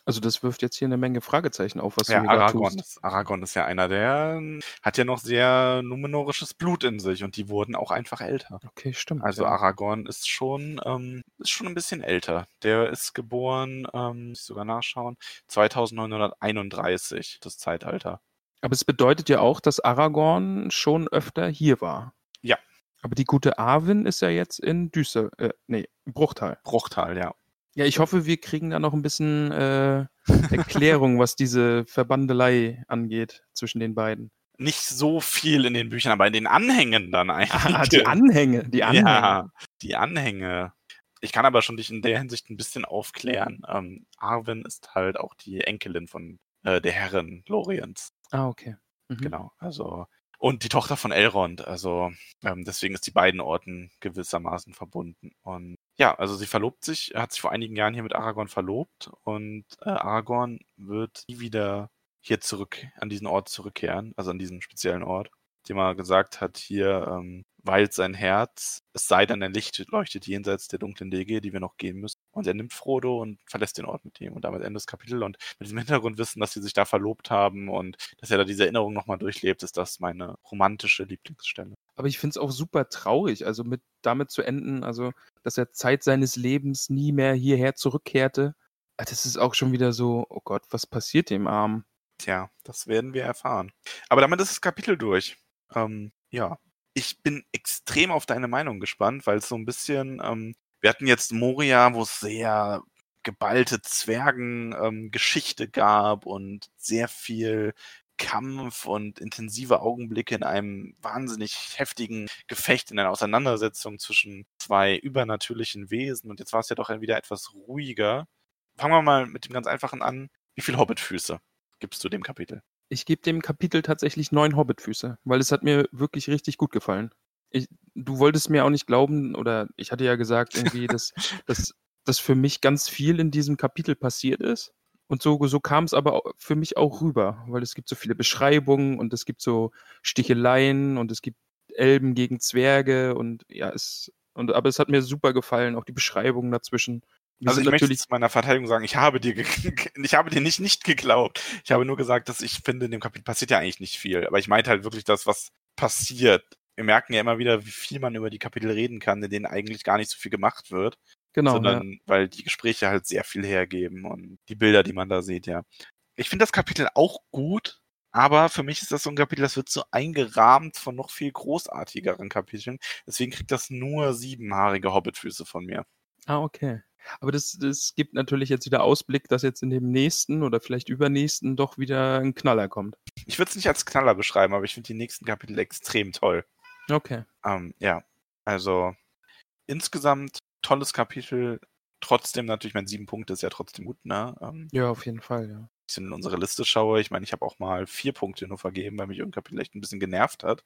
Also das wirft jetzt hier eine Menge Fragezeichen auf, was ja, du Aragorn ist, Aragorn ist ja einer, der ähm, hat ja noch sehr numenorisches Blut in sich und die wurden auch einfach älter. Okay, stimmt. Also ja. Aragorn ist schon, ähm, ist schon ein bisschen älter. Der ist geboren, ähm, muss ich sogar nachschauen, 2931, das Zeitalter. Aber es bedeutet ja auch, dass Aragorn schon öfter hier war. Ja. Aber die gute Arwen ist ja jetzt in Düster, äh, nee, Bruchtal. Bruchtal, ja. Ja, ich hoffe, wir kriegen da noch ein bisschen äh, Erklärung, was diese Verbandelei angeht zwischen den beiden. Nicht so viel in den Büchern, aber in den Anhängen dann eigentlich. Ah, die Anhänge, die Anhänge. Ja, die Anhänge. Ich kann aber schon dich in der Hinsicht ein bisschen aufklären. Ähm, Arwen ist halt auch die Enkelin von äh, der Herrin Loriens. Ah, okay. Mhm. Genau, also und die Tochter von Elrond, also ähm, deswegen ist die beiden Orten gewissermaßen verbunden. Und ja, also sie verlobt sich, hat sich vor einigen Jahren hier mit Aragorn verlobt und äh, Aragorn wird nie wieder hier zurück an diesen Ort zurückkehren, also an diesen speziellen Ort. dem er gesagt hat, hier ähm, weilt sein Herz, es sei dann ein Licht leuchtet jenseits der dunklen Wege, die wir noch gehen müssen. Und er nimmt Frodo und verlässt den Ort mit ihm. Und damit endet das Kapitel. Und mit diesem Hintergrundwissen, dass sie sich da verlobt haben und dass er da diese Erinnerung nochmal durchlebt, ist das meine romantische Lieblingsstelle. Aber ich finde es auch super traurig, also mit damit zu enden, also dass er Zeit seines Lebens nie mehr hierher zurückkehrte. Ah, das ist auch schon wieder so, oh Gott, was passiert dem Arm? Tja, das werden wir erfahren. Aber damit ist das Kapitel durch. Ähm, ja, ich bin extrem auf deine Meinung gespannt, weil es so ein bisschen, ähm, wir hatten jetzt Moria, wo es sehr geballte Zwergengeschichte ähm, gab und sehr viel Kampf und intensive Augenblicke in einem wahnsinnig heftigen Gefecht, in einer Auseinandersetzung zwischen zwei übernatürlichen Wesen. Und jetzt war es ja doch wieder etwas ruhiger. Fangen wir mal mit dem ganz einfachen an. Wie viele Hobbitfüße gibst du dem Kapitel? Ich gebe dem Kapitel tatsächlich neun Hobbitfüße, weil es hat mir wirklich richtig gut gefallen. Ich, du wolltest mir auch nicht glauben, oder ich hatte ja gesagt, irgendwie, dass, dass, dass für mich ganz viel in diesem Kapitel passiert ist. Und so, so kam es aber für mich auch rüber, weil es gibt so viele Beschreibungen und es gibt so Sticheleien und es gibt Elben gegen Zwerge und ja, es, und, aber es hat mir super gefallen, auch die Beschreibungen dazwischen. Wir also ich möchte zu meiner Verteidigung sagen, ich habe dir, ich habe dir nicht nicht geglaubt. Ich habe nur gesagt, dass ich finde, in dem Kapitel passiert ja eigentlich nicht viel. Aber ich meinte halt wirklich das, was passiert. Wir merken ja immer wieder, wie viel man über die Kapitel reden kann, in denen eigentlich gar nicht so viel gemacht wird. Genau. Sondern ja. weil die Gespräche halt sehr viel hergeben und die Bilder, die man da sieht, ja. Ich finde das Kapitel auch gut, aber für mich ist das so ein Kapitel, das wird so eingerahmt von noch viel großartigeren Kapiteln. Deswegen kriegt das nur siebenhaarige Hobbitfüße von mir. Ah, okay. Aber das, das gibt natürlich jetzt wieder Ausblick, dass jetzt in dem nächsten oder vielleicht übernächsten doch wieder ein Knaller kommt. Ich würde es nicht als Knaller beschreiben, aber ich finde die nächsten Kapitel extrem toll. Okay. Ähm, ja, also insgesamt tolles Kapitel. Trotzdem natürlich, mein sieben Punkte ist ja trotzdem gut, ne? Ähm, ja, auf jeden Fall, ja. Ich in unsere Liste schaue, ich meine, ich habe auch mal vier Punkte nur vergeben, weil mich irgendein Kapitel echt ein bisschen genervt hat.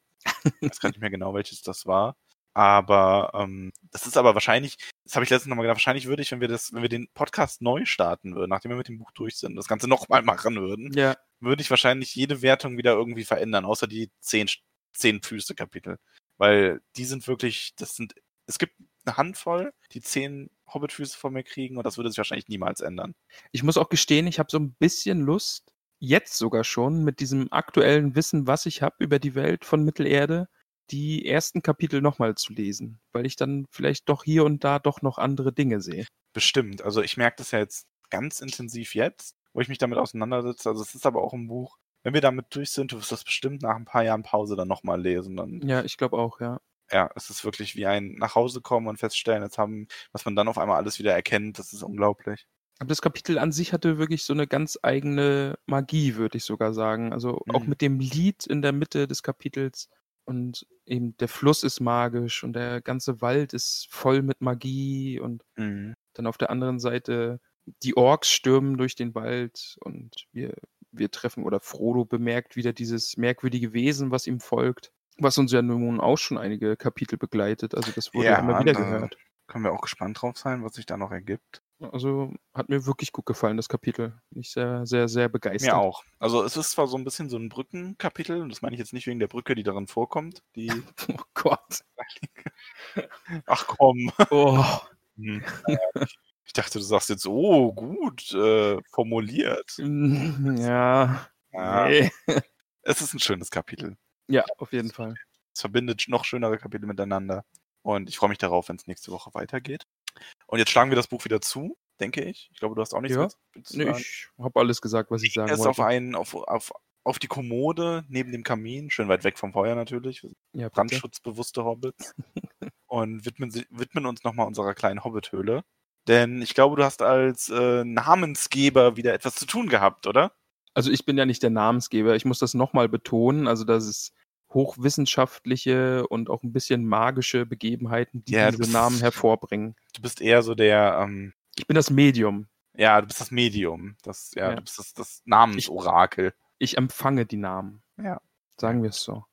ich weiß gar nicht mehr genau, welches das war. Aber ähm, das ist aber wahrscheinlich, das habe ich letztens nochmal gedacht, wahrscheinlich würde ich, wenn wir das, wenn wir den Podcast neu starten würden, nachdem wir mit dem Buch durch sind, das Ganze nochmal machen würden, ja. würde ich wahrscheinlich jede Wertung wieder irgendwie verändern, außer die zehn, zehn Füße Kapitel. Weil die sind wirklich, das sind, es gibt eine Handvoll, die zehn Hobbitfüße von mir kriegen und das würde sich wahrscheinlich niemals ändern. Ich muss auch gestehen, ich habe so ein bisschen Lust, jetzt sogar schon, mit diesem aktuellen Wissen, was ich habe über die Welt von Mittelerde, die ersten Kapitel nochmal zu lesen, weil ich dann vielleicht doch hier und da doch noch andere Dinge sehe. Bestimmt. Also ich merke das ja jetzt ganz intensiv jetzt, wo ich mich damit auseinandersetze. Also es ist aber auch ein Buch, wenn wir damit durch sind, du wirst das bestimmt nach ein paar Jahren Pause dann nochmal lesen. Dann, ja, ich glaube auch, ja. Ja, es ist wirklich wie ein nach Hause kommen und feststellen, jetzt haben, was man dann auf einmal alles wieder erkennt, das ist unglaublich. Aber das Kapitel an sich hatte wirklich so eine ganz eigene Magie, würde ich sogar sagen. Also auch mhm. mit dem Lied in der Mitte des Kapitels und eben der Fluss ist magisch und der ganze Wald ist voll mit Magie und mhm. dann auf der anderen Seite die Orks stürmen durch den Wald und wir, wir treffen oder Frodo bemerkt wieder dieses merkwürdige Wesen, was ihm folgt, was uns ja nun auch schon einige Kapitel begleitet. Also das wurde ja, immer wieder gehört. Können wir auch gespannt drauf sein, was sich da noch ergibt. Also hat mir wirklich gut gefallen, das Kapitel. Ich sehr, sehr, sehr begeistert. Mir auch. Also es ist zwar so ein bisschen so ein Brückenkapitel, und das meine ich jetzt nicht wegen der Brücke, die darin vorkommt. Die oh Gott. Ach komm. Oh. Hm. Ich dachte, du sagst jetzt, oh, gut äh, formuliert. Ja. ja. Nee. Es ist ein schönes Kapitel. Ja, auf jeden Fall. Es verbindet noch schönere Kapitel miteinander. Und ich freue mich darauf, wenn es nächste Woche weitergeht. Und jetzt schlagen wir das Buch wieder zu, denke ich. Ich glaube, du hast auch nichts ja. mit. Nee, ich habe alles gesagt, was ich, ich sagen wollte. auf einen, auf, auf, auf die Kommode neben dem Kamin, schön weit weg vom Feuer natürlich. Ja, Brandschutzbewusste Hobbits. und widmen, widmen uns nochmal unserer kleinen Hobbit-Höhle. Denn ich glaube, du hast als äh, Namensgeber wieder etwas zu tun gehabt, oder? Also ich bin ja nicht der Namensgeber. Ich muss das nochmal betonen. Also das ist hochwissenschaftliche und auch ein bisschen magische Begebenheiten, die ja, diese bist, Namen hervorbringen. Du bist eher so der. Ähm, ich bin das Medium. Ja, du bist das Medium. Das, ja, ja. du bist das, das Namensorakel. Ich, ich empfange die Namen. Ja. Sagen wir es so.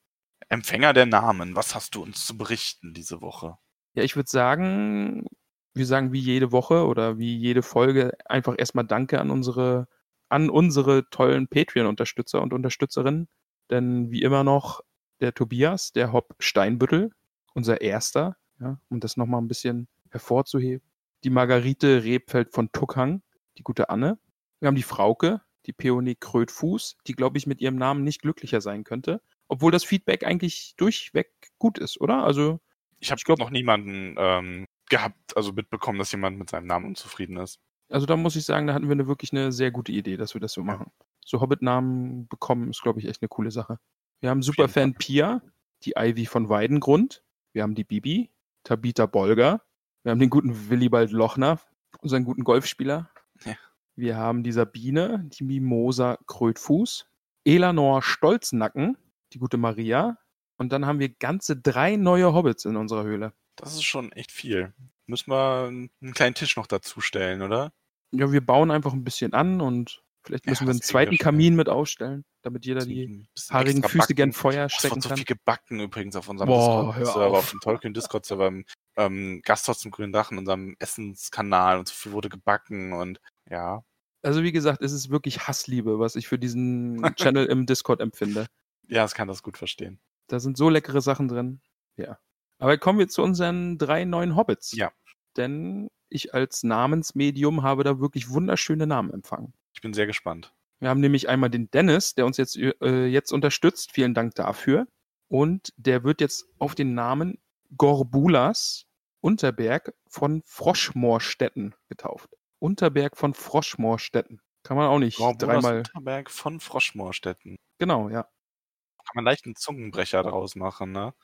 Empfänger der Namen, was hast du uns zu berichten diese Woche? Ja, ich würde sagen, wir sagen wie jede Woche oder wie jede Folge einfach erstmal Danke an unsere, an unsere tollen Patreon-Unterstützer und Unterstützerinnen. Denn wie immer noch der Tobias, der Hopp Steinbüttel, unser erster, ja, um das nochmal ein bisschen hervorzuheben. Die Margarite Rebfeld von Tuckhang, die gute Anne. Wir haben die Frauke, die Peony Krötfuß, die, glaube ich, mit ihrem Namen nicht glücklicher sein könnte. Obwohl das Feedback eigentlich durchweg gut ist, oder? Also. Ich habe noch niemanden ähm, gehabt, also mitbekommen, dass jemand mit seinem Namen unzufrieden ist. Also da muss ich sagen, da hatten wir eine, wirklich eine sehr gute Idee, dass wir das so machen. So Hobbit-Namen bekommen ist, glaube ich, echt eine coole Sache. Wir haben Superfan Pia, die Ivy von Weidengrund. Wir haben die Bibi, Tabita Bolger. Wir haben den guten Willibald Lochner, unseren guten Golfspieler. Ja. Wir haben die Sabine, die Mimosa Krötfuß. Elanor Stolznacken, die gute Maria. Und dann haben wir ganze drei neue Hobbits in unserer Höhle. Das ist schon echt viel. Müssen wir einen kleinen Tisch noch dazu stellen, oder? Ja, wir bauen einfach ein bisschen an und vielleicht Ja, müssen wir einen das zweiten Kamin mit aufstellen, damit jeder die haarigen Füße gern. Feuer Es stecken wird so kann. viel gebacken übrigens auf unserem Discord-Server, auf. auf dem Tolkien Discord-Server, im ähm, Gasthaus zum Grünen Dach, in unserem Essenskanal und so viel wurde gebacken und ja. Also wie gesagt, es ist wirklich Hassliebe, was ich für diesen Channel im Discord empfinde. Ja, ich kann das gut verstehen. Da sind so leckere Sachen drin. Ja. Aber kommen wir zu unseren drei neuen Hobbits. Ja. Denn ich als Namensmedium habe da wirklich wunderschöne Namen empfangen. Ich bin sehr gespannt. Wir haben nämlich einmal den Dennis, der uns jetzt, äh, jetzt unterstützt. Vielen Dank dafür. Und der wird jetzt auf den Namen Gorbulas Unterberg von Froschmoorstetten getauft. Unterberg von Froschmoorstetten. Kann man auch nicht Gorbulas dreimal. Unterberg von Froschmoorstetten. Genau, ja. Kann man leicht einen Zungenbrecher draus machen, ne?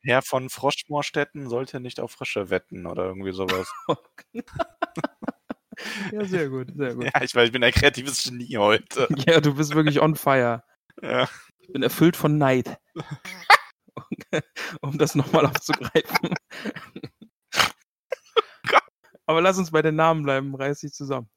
Herr von Froschmoorstetten sollte nicht auf Frösche wetten oder irgendwie sowas. ja, sehr gut, sehr gut. ja, ich weiß, ich bin ein kreatives Genie heute. Ja, du bist wirklich on fire. Ja. Ich bin erfüllt von Neid. um das nochmal aufzugreifen. Aber lass uns bei den Namen bleiben, reiß dich zusammen.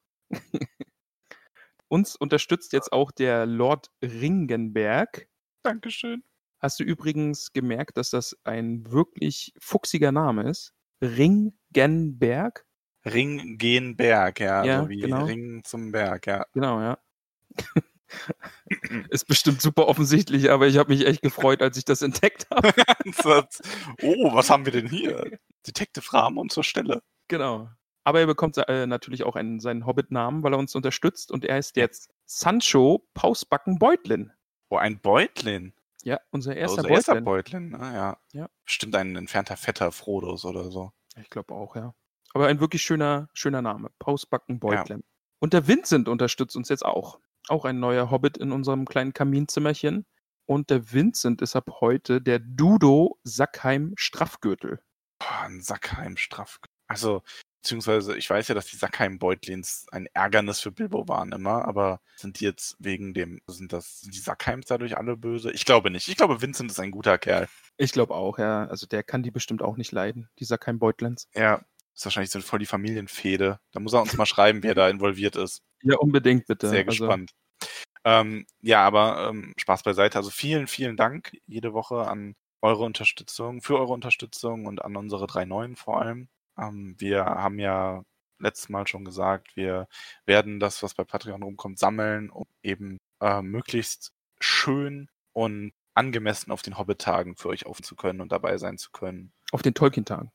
Uns unterstützt jetzt auch der Lord Ringenberg. Dankeschön. Hast du übrigens gemerkt, dass das ein wirklich fuchsiger Name ist? Ringenberg? Ring gen Berg, ja. Ja, also wie genau. Ring zum Berg, ja. Genau, ja. ist bestimmt super offensichtlich, aber ich habe mich echt gefreut, als ich das entdeckt habe. oh, was haben wir denn hier? Detective Ramon zur Stelle. Genau. Aber er bekommt äh, natürlich auch einen, seinen Hobbit-Namen, weil er uns unterstützt und er ist jetzt Sancho Pausbacken Beutlin. Oh, ein Beutlin. Ja, unser erster Unser erster Beutlin. Beutlin, ah, ja. Ja. Bestimmt ein entfernter Vetter Frodos oder so. Ich glaube auch, ja. Aber ein wirklich schöner, schöner Name. Pausbacken Beutlin. Und der Vincent unterstützt uns jetzt auch. Auch ein neuer Hobbit in unserem kleinen Kaminzimmerchen. Und der Vincent ist ab heute der Dudo Sackheim Straffgürtel. Boah, ein Sackheim-Straff. Also, beziehungsweise, ich weiß ja, dass die Sackheim-Beutlins ein Ärgernis für Bilbo waren immer, aber sind die jetzt wegen dem, sind das, sind die Sackheims dadurch alle böse? Ich glaube nicht. Ich glaube, Vincent ist ein guter Kerl. Ich glaube auch, ja. Also der kann die bestimmt auch nicht leiden, die Sackheim Beutlins. Ja, ist wahrscheinlich so voll die Familienfehde. Da muss er uns mal schreiben, wer da involviert ist. Ja, unbedingt bitte. Sehr Also, gespannt. Ähm, ja, aber ähm, Spaß beiseite. Also vielen, vielen Dank jede Woche an eure Unterstützung, für eure Unterstützung und an unsere drei Neuen vor allem. Ähm, wir haben ja letztes Mal schon gesagt, wir werden das, was bei Patreon rumkommt, sammeln, um eben äh, möglichst schön und angemessen auf den Hobbit-Tagen für euch zu können und dabei sein zu können. Auf den Tolkien-Tagen.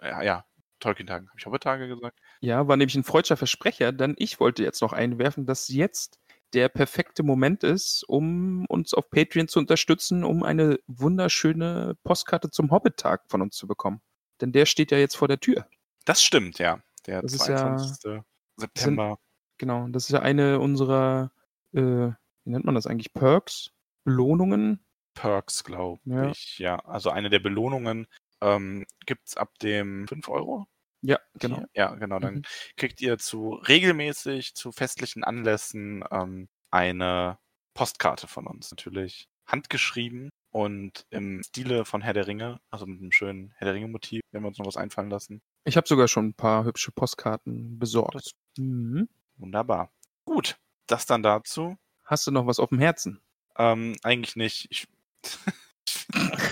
Äh, ja, Tolkien-Tagen. Habe ich Hobbit-Tage gesagt? Ja, war nämlich ein freudscher Versprecher, denn ich wollte jetzt noch einwerfen, dass jetzt der perfekte Moment ist, um uns auf Patreon zu unterstützen, um eine wunderschöne Postkarte zum Hobbit-Tag von uns zu bekommen. Denn der steht ja jetzt vor der Tür. Das stimmt, ja. Der Das ist ja- 22. September. Genau, das ist ja eine unserer, äh, wie nennt man das eigentlich, Perks, Belohnungen. Perks, glaube Ja. ich. Ja, also eine der Belohnungen ähm, gibt es ab dem 5 Euro. Ja, genau. Ja, genau. Dann Mhm. kriegt ihr zu regelmäßig zu festlichen Anlässen ähm, eine Postkarte von uns. Natürlich handgeschrieben und im Stile von Herr der Ringe, also mit einem schönen Herr der Ringe-Motiv, wenn wir uns noch was einfallen lassen. Ich habe sogar schon ein paar hübsche Postkarten besorgt. Mhm. Wunderbar. Gut, das dann dazu. Hast du noch was auf dem Herzen? Ähm, eigentlich nicht. Ich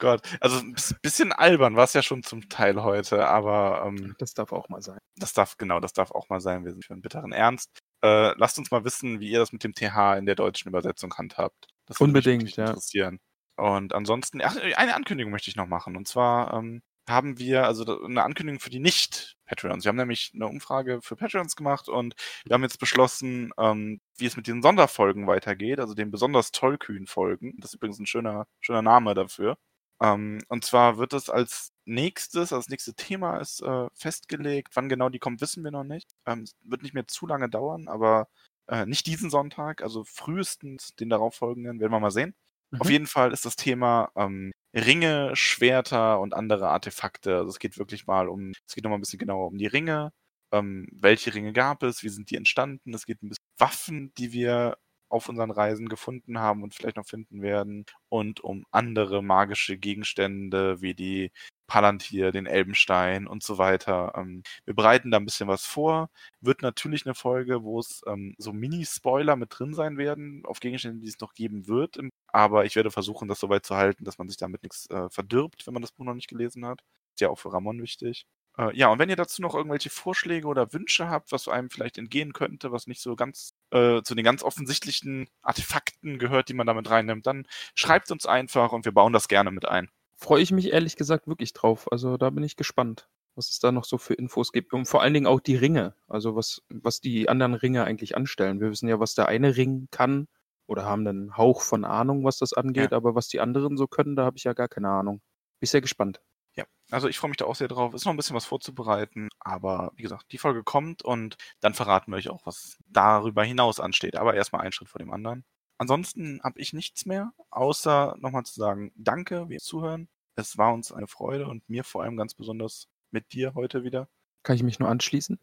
Gott, also ein bis- bisschen albern war es ja schon zum Teil heute, aber ähm, Das darf auch mal sein. das darf, genau, das darf auch mal sein. Wir sind für einen bitteren Ernst. Äh, lasst uns mal wissen, wie ihr das mit dem TH in der deutschen Übersetzung handhabt. Das Unbedingt, mich ja. interessieren. Und ansonsten, ach, eine Ankündigung möchte ich noch machen. Und zwar ähm, haben wir also eine Ankündigung für die Nicht-Patreons. Wir haben nämlich eine Umfrage für Patreons gemacht und wir haben jetzt beschlossen, ähm, wie es mit den Sonderfolgen weitergeht, also den besonders tollkühn Folgen. Das ist übrigens ein schöner, schöner Name dafür. Ähm, und zwar wird es als nächstes, als nächste Thema ist äh, festgelegt. Wann genau die kommt, wissen wir noch nicht. Ähm, wird nicht mehr zu lange dauern, aber äh, nicht diesen Sonntag, also frühestens den darauffolgenden, werden wir mal sehen. Mhm. Auf jeden Fall ist das Thema ähm, Ringe, Schwerter und andere Artefakte. Also es geht wirklich mal um, es geht nochmal ein bisschen genauer um die Ringe. Ähm, welche Ringe gab es? Wie sind die entstanden? Es geht ein bisschen um Waffen, die wir auf unseren Reisen gefunden haben und vielleicht noch finden werden. Und um andere magische Gegenstände wie die Palantir, den Elbenstein und so weiter. Ähm, wir bereiten da ein bisschen was vor. Wird natürlich eine Folge, wo es ähm, so Mini-Spoiler mit drin sein werden, auf Gegenstände, die es noch geben wird. Aber ich werde versuchen, das so weit zu halten, dass man sich damit nichts äh, verdirbt, wenn man das Buch noch nicht gelesen hat. Ist ja auch für Ramon wichtig. Äh, ja, und wenn ihr dazu noch irgendwelche Vorschläge oder Wünsche habt, was einem vielleicht entgehen könnte, was nicht so ganz äh, zu den ganz offensichtlichen Artefakten gehört, die man damit reinnimmt, dann schreibt uns einfach und wir bauen das gerne mit ein freue ich mich ehrlich gesagt wirklich drauf. Also da bin ich gespannt, was es da noch so für Infos gibt. Und vor allen Dingen auch die Ringe. Also was, was die anderen Ringe eigentlich anstellen. Wir wissen ja, was der eine Ring kann oder haben einen Hauch von Ahnung, was das angeht. Ja. Aber was die anderen so können, da habe ich ja gar keine Ahnung. Bin ich sehr gespannt. Ja, also ich freue mich da auch sehr drauf. Ist noch ein bisschen was vorzubereiten, aber wie gesagt, die Folge kommt und dann verraten wir euch auch, was darüber hinaus ansteht. Aber erstmal einen Schritt vor dem anderen. Ansonsten habe ich nichts mehr, außer nochmal zu sagen, danke, wir zuhören. Es war uns eine Freude und mir vor allem ganz besonders mit dir heute wieder. Kann ich mich nur anschließen?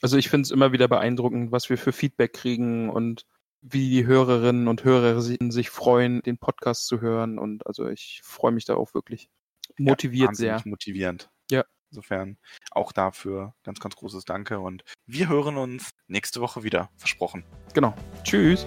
Also ich finde es immer wieder beeindruckend, was wir für Feedback kriegen und wie die Hörerinnen und Hörer sich freuen, den Podcast zu hören. Und also ich freue mich darauf wirklich. Motiviert ja, sehr. Motivierend. Ja. Insofern auch dafür ganz, ganz großes Danke und wir hören uns nächste Woche wieder. Versprochen. Genau. Tschüss.